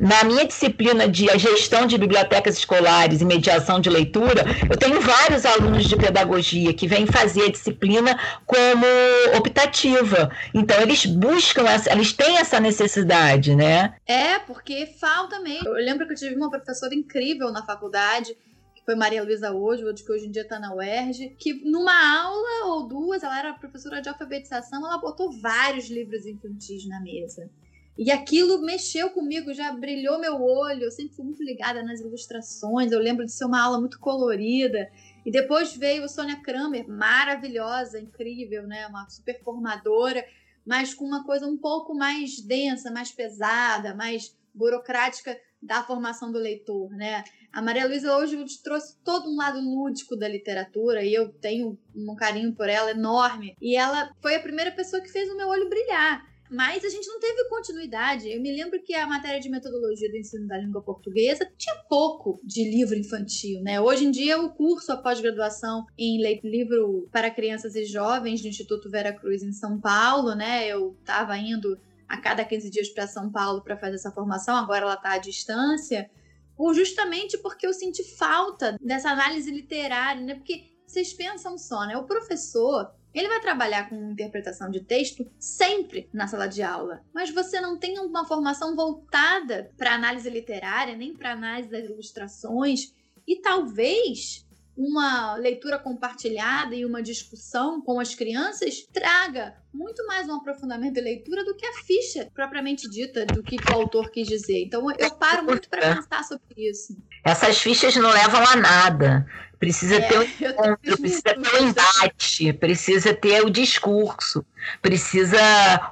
Na minha disciplina de gestão de bibliotecas escolares e mediação de leitura, eu tenho vários alunos de pedagogia que vêm fazer a disciplina como optativa. Então, eles buscam, eles têm essa necessidade, né? É, porque falta mesmo. Eu lembro que eu tive uma professora incrível na faculdade foi Maria Luísa Oswald, que hoje em dia está na UERJ, que numa aula ou duas, ela era professora de alfabetização, ela botou vários livros infantis na mesa. E aquilo mexeu comigo, já brilhou meu olho. Eu sempre fui muito ligada nas ilustrações. Eu lembro de ser uma aula muito colorida. E depois veio Sônia Kramer, maravilhosa, incrível, né? Uma super formadora, mas com uma coisa um pouco mais densa, mais pesada, mais burocrática da formação do leitor, né? A Maria Luísa hoje trouxe todo um lado lúdico da literatura e eu tenho um carinho por ela enorme. E ela foi a primeira pessoa que fez o meu olho brilhar. Mas a gente não teve continuidade. Eu me lembro que a matéria de metodologia do ensino da língua portuguesa tinha pouco de livro infantil, né? Hoje em dia, o curso, a pós-graduação em livro para crianças e jovens do Instituto Vera Cruz em São Paulo, né? Eu estava indo a cada 15 dias para São Paulo para fazer essa formação, agora ela está à distância, justamente porque eu senti falta dessa análise literária, né? Porque vocês pensam só, né? O professor ele vai trabalhar com interpretação de texto sempre na sala de aula, mas você não tem uma formação voltada para análise literária, nem para análise das ilustrações, e talvez uma leitura compartilhada e uma discussão com as crianças traga muito mais um aprofundamento de leitura do que a ficha propriamente dita do que o autor quis dizer. Então eu paro muito para pensar sobre isso. Essas fichas não levam a nada. Precisa é, ter o encontro, precisa ter o embate, precisa ter o discurso, precisa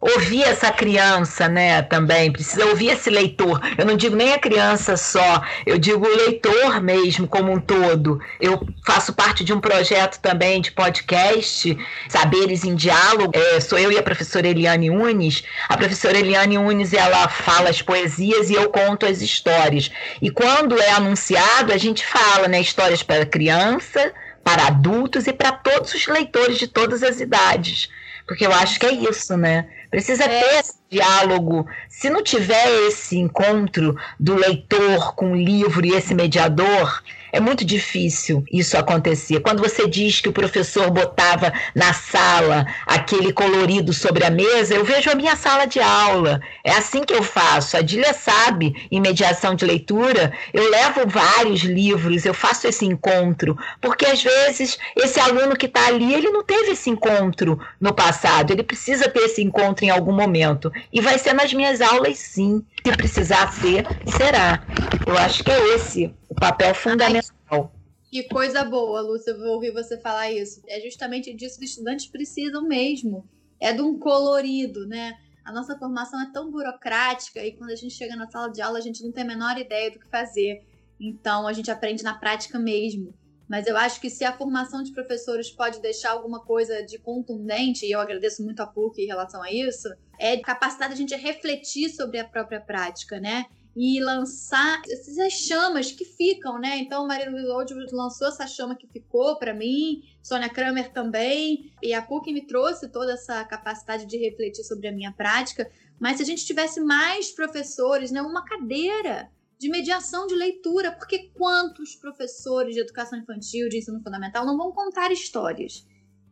ouvir essa criança, né, também, precisa ouvir esse leitor. Eu não digo nem a criança só, eu digo o leitor mesmo como um todo. Eu faço parte de um projeto também de podcast, Saberes em Diálogo. É, sou eu e a professora Eliane Unes. A professora Eliane Unes, ela fala as poesias e eu conto as histórias. E quando é anunciado, a gente fala, né, histórias para criança criança, para adultos e para todos os leitores de todas as idades. Porque eu acho que é isso, né? Precisa é. ter esse diálogo. Se não tiver esse encontro do leitor com o livro e esse mediador, é muito difícil isso acontecer. Quando você diz que o professor botava na sala aquele colorido sobre a mesa, eu vejo a minha sala de aula. É assim que eu faço. A Dília sabe, em mediação de leitura, eu levo vários livros, eu faço esse encontro, porque às vezes esse aluno que está ali, ele não teve esse encontro no passado, ele precisa ter esse encontro em algum momento. E vai ser nas minhas aulas, sim. Se precisar ser, será. Eu acho que é esse o papel fundamental. Que coisa boa, Lúcia, eu vou ouvir você falar isso. É justamente disso que os estudantes precisam mesmo. É de um colorido, né? A nossa formação é tão burocrática e quando a gente chega na sala de aula a gente não tem a menor ideia do que fazer. Então a gente aprende na prática mesmo. Mas eu acho que se a formação de professores pode deixar alguma coisa de contundente, e eu agradeço muito a PUC em relação a isso, é capacidade de a gente refletir sobre a própria prática, né? E lançar essas chamas que ficam, né? Então, Maria Oldwood lançou essa chama que ficou para mim, Sônia Kramer também, e a PUC me trouxe toda essa capacidade de refletir sobre a minha prática. Mas se a gente tivesse mais professores, né? Uma cadeira de mediação de leitura, porque quantos professores de educação infantil, de ensino fundamental, não vão contar histórias?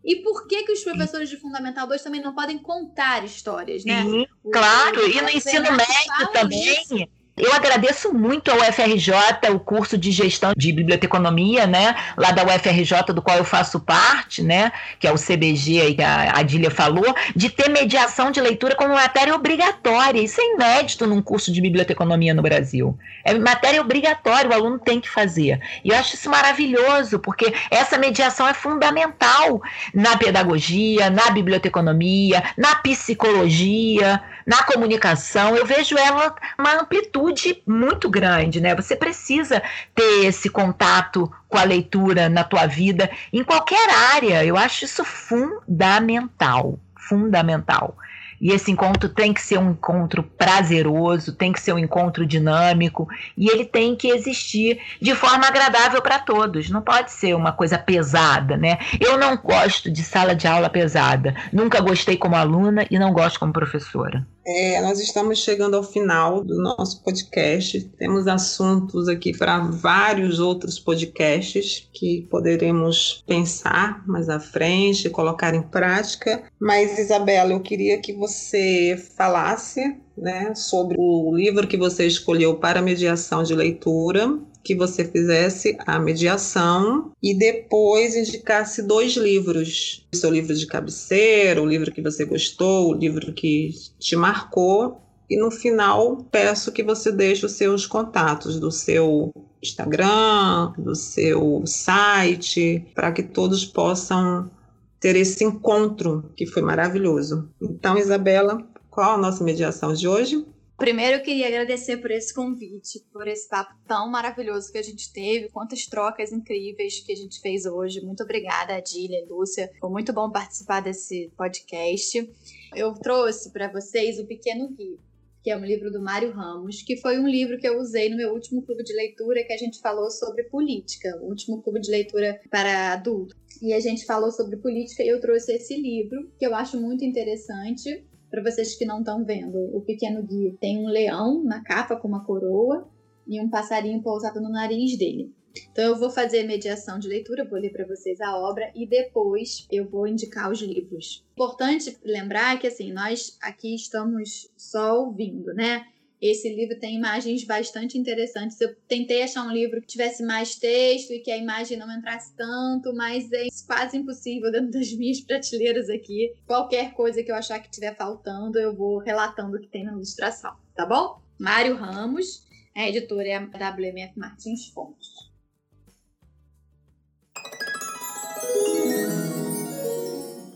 E por que, que os professores de Fundamental 2 também não podem contar histórias, né? Sim, claro, e no ensino médio também. Isso. Eu agradeço muito ao UFRJ, o curso de gestão de biblioteconomia, né, lá da UFRJ, do qual eu faço parte, né, que é o CBG aí que a Adília falou, de ter mediação de leitura como matéria obrigatória. Isso é inédito num curso de biblioteconomia no Brasil. É matéria obrigatória, o aluno tem que fazer. E eu acho isso maravilhoso, porque essa mediação é fundamental na pedagogia, na biblioteconomia, na psicologia, na comunicação. Eu vejo ela uma amplitude muito grande, né? Você precisa ter esse contato com a leitura na tua vida, em qualquer área. Eu acho isso fundamental, fundamental. E esse encontro tem que ser um encontro prazeroso, tem que ser um encontro dinâmico e ele tem que existir de forma agradável para todos. Não pode ser uma coisa pesada, né? Eu não gosto de sala de aula pesada. Nunca gostei como aluna e não gosto como professora. É, nós estamos chegando ao final do nosso podcast. Temos assuntos aqui para vários outros podcasts que poderemos pensar mais à frente, colocar em prática. Mas, Isabela, eu queria que você falasse né, sobre o livro que você escolheu para mediação de leitura que você fizesse a mediação e depois indicasse dois livros. O seu livro de cabeceira, o livro que você gostou, o livro que te marcou. E no final, peço que você deixe os seus contatos do seu Instagram, do seu site, para que todos possam ter esse encontro que foi maravilhoso. Então, Isabela, qual a nossa mediação de hoje? Primeiro, eu queria agradecer por esse convite, por esse papo tão maravilhoso que a gente teve, quantas trocas incríveis que a gente fez hoje. Muito obrigada, Adília Lúcia. Foi muito bom participar desse podcast. Eu trouxe para vocês o Pequeno Rio, que é um livro do Mário Ramos, que foi um livro que eu usei no meu último clube de leitura que a gente falou sobre política, o último clube de leitura para adulto. E a gente falou sobre política e eu trouxe esse livro, que eu acho muito interessante para vocês que não estão vendo, o pequeno Gui tem um leão na capa com uma coroa e um passarinho pousado no nariz dele. Então eu vou fazer mediação de leitura, vou ler para vocês a obra e depois eu vou indicar os livros. Importante lembrar que assim, nós aqui estamos só ouvindo, né? Esse livro tem imagens bastante interessantes. Eu tentei achar um livro que tivesse mais texto e que a imagem não entrasse tanto, mas é quase impossível dentro das minhas prateleiras aqui. Qualquer coisa que eu achar que estiver faltando, eu vou relatando o que tem na ilustração, tá bom? Mário Ramos, a editora é a WMF Martins Fontes.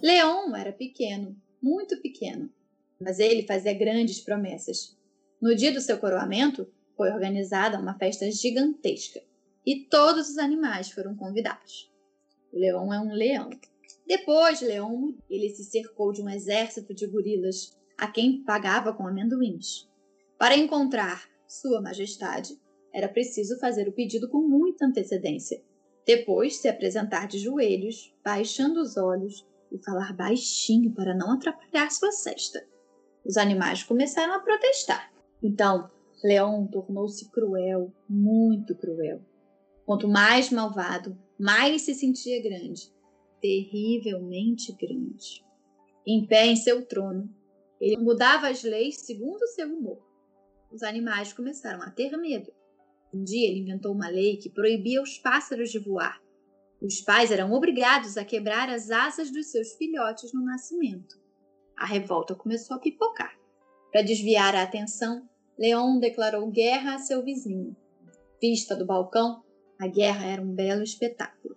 Leon era pequeno, muito pequeno, mas ele fazia grandes promessas. No dia do seu coroamento, foi organizada uma festa gigantesca e todos os animais foram convidados. O leão é um leão. Depois de Leão, ele se cercou de um exército de gorilas a quem pagava com amendoins. Para encontrar Sua Majestade, era preciso fazer o pedido com muita antecedência. Depois, se apresentar de joelhos, baixando os olhos e falar baixinho para não atrapalhar sua cesta. Os animais começaram a protestar. Então, Leão tornou-se cruel, muito cruel. Quanto mais malvado, mais se sentia grande, terrivelmente grande. Em pé em seu trono, ele mudava as leis segundo seu humor. Os animais começaram a ter medo. Um dia ele inventou uma lei que proibia os pássaros de voar. Os pais eram obrigados a quebrar as asas dos seus filhotes no nascimento. A revolta começou a pipocar. Para desviar a atenção, Leon declarou guerra a seu vizinho. Vista do balcão, a guerra era um belo espetáculo.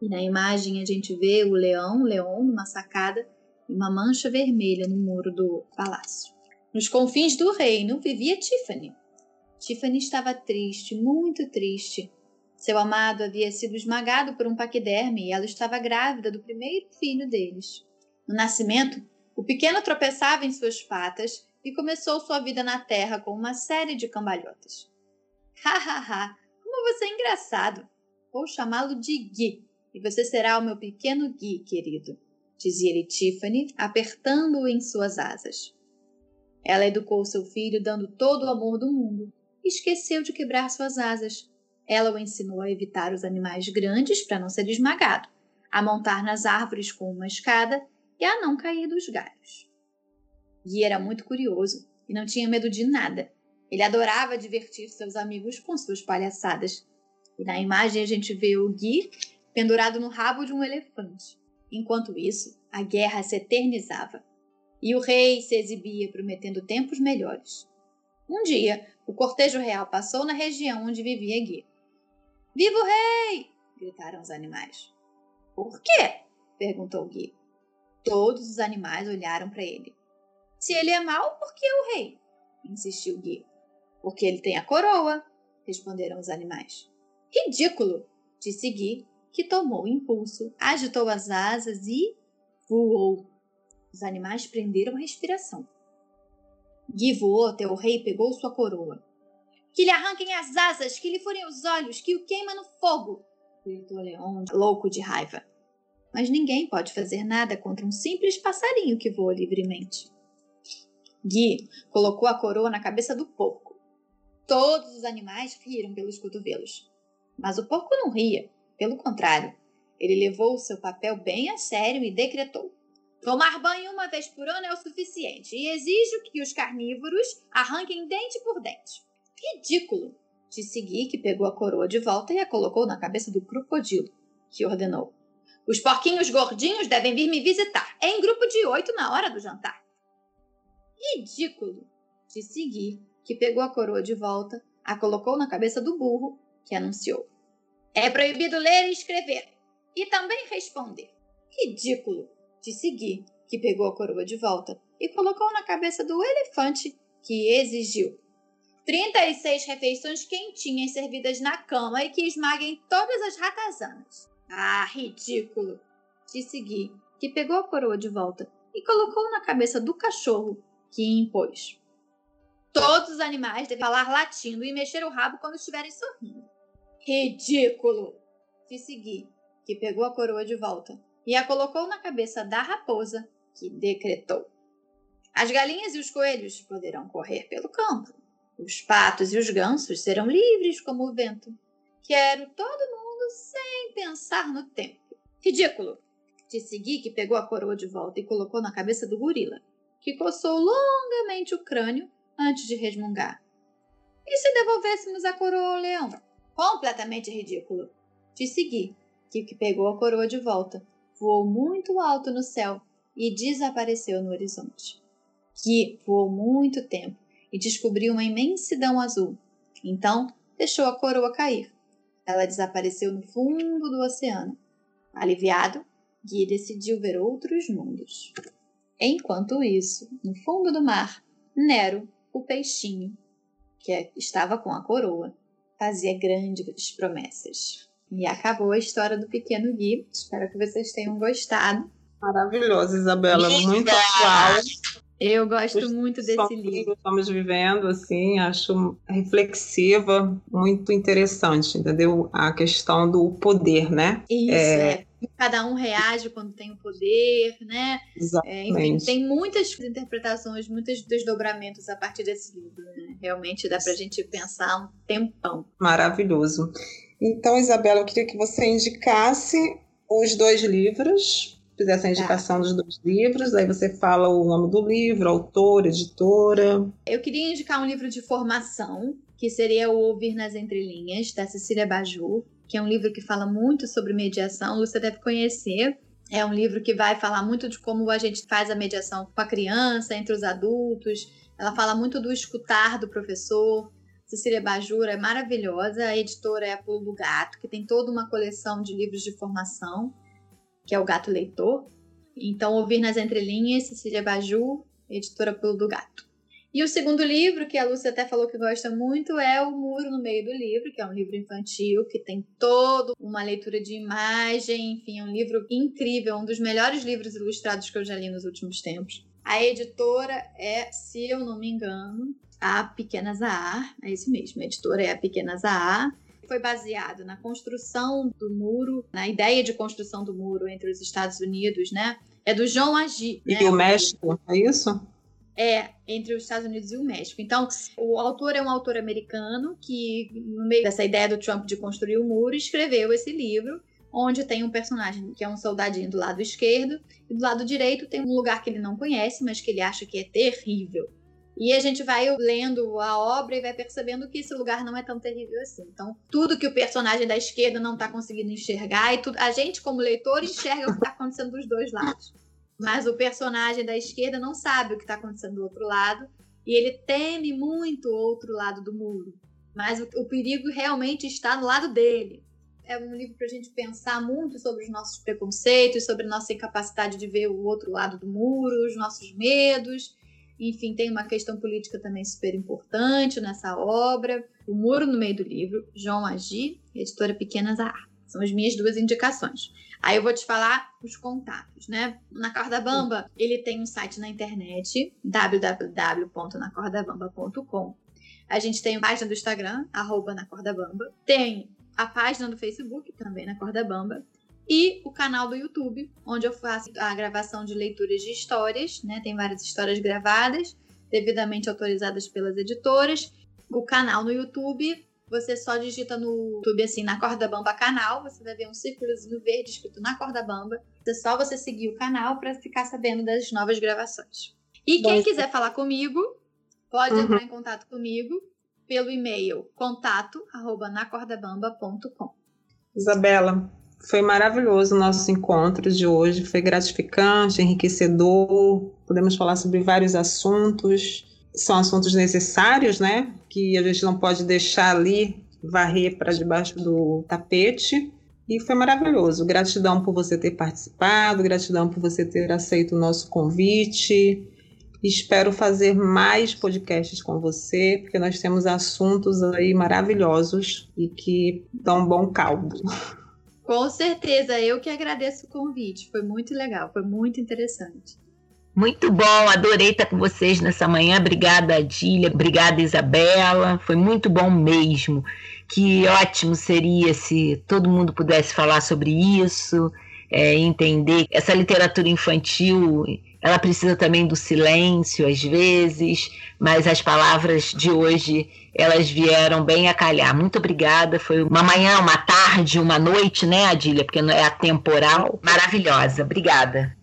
E na imagem a gente vê o leão, Leon, numa sacada e uma mancha vermelha no muro do palácio. Nos confins do reino vivia Tiffany. Tiffany estava triste, muito triste. Seu amado havia sido esmagado por um paquiderme e ela estava grávida do primeiro filho deles. No nascimento, o pequeno tropeçava em suas patas e começou sua vida na Terra com uma série de cambalhotas. Ha ha ha! Como você é engraçado! Vou chamá-lo de Gui, e você será o meu pequeno Gui, querido, dizia-lhe Tiffany, apertando-o em suas asas. Ela educou seu filho dando todo o amor do mundo e esqueceu de quebrar suas asas. Ela o ensinou a evitar os animais grandes para não ser esmagado, a montar nas árvores com uma escada e a não cair dos galhos. Gui era muito curioso e não tinha medo de nada. Ele adorava divertir seus amigos com suas palhaçadas. E na imagem a gente vê o Gui pendurado no rabo de um elefante. Enquanto isso, a guerra se eternizava e o rei se exibia prometendo tempos melhores. Um dia, o cortejo real passou na região onde vivia Gui. Viva o rei! gritaram os animais. Por quê? perguntou Gui. Todos os animais olharam para ele. Se ele é mau, por que o rei? insistiu Gui. Porque ele tem a coroa, responderam os animais. Ridículo, disse Gui, que tomou o impulso, agitou as asas e voou. Os animais prenderam a respiração. Gui voou até o rei e pegou sua coroa. Que lhe arranquem as asas, que lhe furem os olhos, que o queima no fogo! gritou Leão, louco de raiva. Mas ninguém pode fazer nada contra um simples passarinho que voa livremente. Gui colocou a coroa na cabeça do porco. Todos os animais riram pelos cotovelos. Mas o porco não ria, pelo contrário. Ele levou o seu papel bem a sério e decretou: Tomar banho uma vez por ano é o suficiente e exijo que os carnívoros arranquem dente por dente. Ridículo! Disse Gui, que pegou a coroa de volta e a colocou na cabeça do crocodilo, que ordenou. Os porquinhos gordinhos devem vir me visitar, em grupo de oito na hora do jantar. Ridículo! Disse Gui, que pegou a coroa de volta, a colocou na cabeça do burro, que anunciou. É proibido ler e escrever, e também responder. Ridículo! Disse Gui, que pegou a coroa de volta e colocou na cabeça do elefante, que exigiu. 36 refeições quentinhas servidas na cama e que esmaguem todas as ratazanas. Ah, ridículo! Disse Gui, que pegou a coroa de volta e colocou na cabeça do cachorro, que impôs. Todos os animais devem falar latindo e mexer o rabo quando estiverem sorrindo. Ridículo! Disse Gui, que pegou a coroa de volta e a colocou na cabeça da raposa, que decretou. As galinhas e os coelhos poderão correr pelo campo. Os patos e os gansos serão livres como o vento. Quero todo mundo sem pensar no tempo. Ridículo! Disse Gui que pegou a coroa de volta e colocou na cabeça do gorila, que coçou longamente o crânio antes de resmungar. E se devolvêssemos a coroa ao leão? Completamente ridículo. Disse Gui, que, pegou a coroa de volta, voou muito alto no céu e desapareceu no horizonte. Gui voou muito tempo e descobriu uma imensidão azul. Então, deixou a coroa cair. Ela desapareceu no fundo do oceano. Aliviado, Gui decidiu ver outros mundos. Enquanto isso, no fundo do mar, Nero, o peixinho, que estava com a coroa, fazia grandes promessas. E acabou a história do pequeno Gui. Espero que vocês tenham gostado. Maravilhoso, Isabela. Muito atual. Eu gosto muito desse livro. Estamos vivendo, assim, acho reflexiva, muito interessante, entendeu? A questão do poder, né? Isso, é. é. Cada um reage quando tem o poder, né? Exatamente. É, enfim, tem muitas interpretações, muitos desdobramentos a partir desse livro, né? Realmente dá pra gente pensar um tempão. Maravilhoso. Então, Isabela, eu queria que você indicasse os dois livros fizesse a indicação tá. dos dois livros, aí você fala o nome do livro, autor, editora. Eu queria indicar um livro de formação, que seria o Ouvir nas Entrelinhas, da Cecília Baju, que é um livro que fala muito sobre mediação, você deve conhecer. É um livro que vai falar muito de como a gente faz a mediação com a criança, entre os adultos. Ela fala muito do escutar do professor. Cecília Bajura é maravilhosa. A editora é a Pulo do Gato, que tem toda uma coleção de livros de formação que é o Gato Leitor. Então, Ouvir nas Entrelinhas, Cecília Baju, editora Pulo do Gato. E o segundo livro, que a Lúcia até falou que gosta muito, é O Muro no Meio do Livro, que é um livro infantil que tem toda uma leitura de imagem, enfim, é um livro incrível, um dos melhores livros ilustrados que eu já li nos últimos tempos. A editora é, se eu não me engano, a Pequena Zahar, é isso mesmo, a editora é a Pequena Zahar foi baseado na construção do muro, na ideia de construção do muro entre os Estados Unidos, né? É do João Agi. E né? o México, é isso? É, entre os Estados Unidos e o México. Então, o autor é um autor americano que, no meio dessa ideia do Trump de construir o um muro, escreveu esse livro, onde tem um personagem que é um soldadinho do lado esquerdo, e do lado direito tem um lugar que ele não conhece, mas que ele acha que é terrível. E a gente vai lendo a obra e vai percebendo que esse lugar não é tão terrível assim. Então, tudo que o personagem da esquerda não está conseguindo enxergar, e tudo, a gente, como leitor, enxerga o que está acontecendo dos dois lados. Mas o personagem da esquerda não sabe o que está acontecendo do outro lado, e ele teme muito o outro lado do muro. Mas o, o perigo realmente está no lado dele. É um livro para a gente pensar muito sobre os nossos preconceitos, sobre a nossa incapacidade de ver o outro lado do muro, os nossos medos enfim, tem uma questão política também super importante nessa obra. O Muro no Meio do Livro, João Agi, editora Pequenas a São as minhas duas indicações. Aí eu vou te falar os contatos, né? Na Corda Bamba, ele tem um site na internet, www.nacordabamba.com. A gente tem a página do Instagram, arroba na Corda Bamba. Tem a página do Facebook, também na Corda Bamba e o canal do YouTube, onde eu faço a gravação de leituras de histórias, né? Tem várias histórias gravadas, devidamente autorizadas pelas editoras. O canal no YouTube, você só digita no YouTube assim, na Corda Bamba canal, você vai ver um círculozinho verde escrito na Corda Bamba. É só você seguir o canal para ficar sabendo das novas gravações. E quem quiser falar comigo, pode uhum. entrar em contato comigo pelo e-mail contato@nacordabamba.com. Isabela, foi maravilhoso o nosso encontro de hoje, foi gratificante, enriquecedor. Podemos falar sobre vários assuntos, são assuntos necessários, né? Que a gente não pode deixar ali varrer para debaixo do tapete. E foi maravilhoso. Gratidão por você ter participado, gratidão por você ter aceito o nosso convite. Espero fazer mais podcasts com você, porque nós temos assuntos aí maravilhosos e que dão um bom caldo. Com certeza, eu que agradeço o convite. Foi muito legal, foi muito interessante. Muito bom, adorei estar com vocês nessa manhã. Obrigada, Adília. Obrigada, Isabela. Foi muito bom mesmo. Que ótimo seria se todo mundo pudesse falar sobre isso, é, entender essa literatura infantil. Ela precisa também do silêncio às vezes, mas as palavras de hoje elas vieram bem a calhar. Muito obrigada. Foi uma manhã, uma tarde, uma noite, né, Adília? Porque é atemporal. Maravilhosa. Obrigada.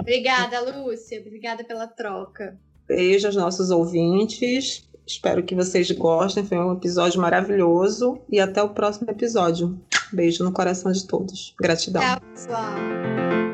Obrigada, Lúcia. Obrigada pela troca. Beijo aos nossos ouvintes. Espero que vocês gostem. Foi um episódio maravilhoso. E até o próximo episódio. Beijo no coração de todos. Gratidão. Tchau, pessoal.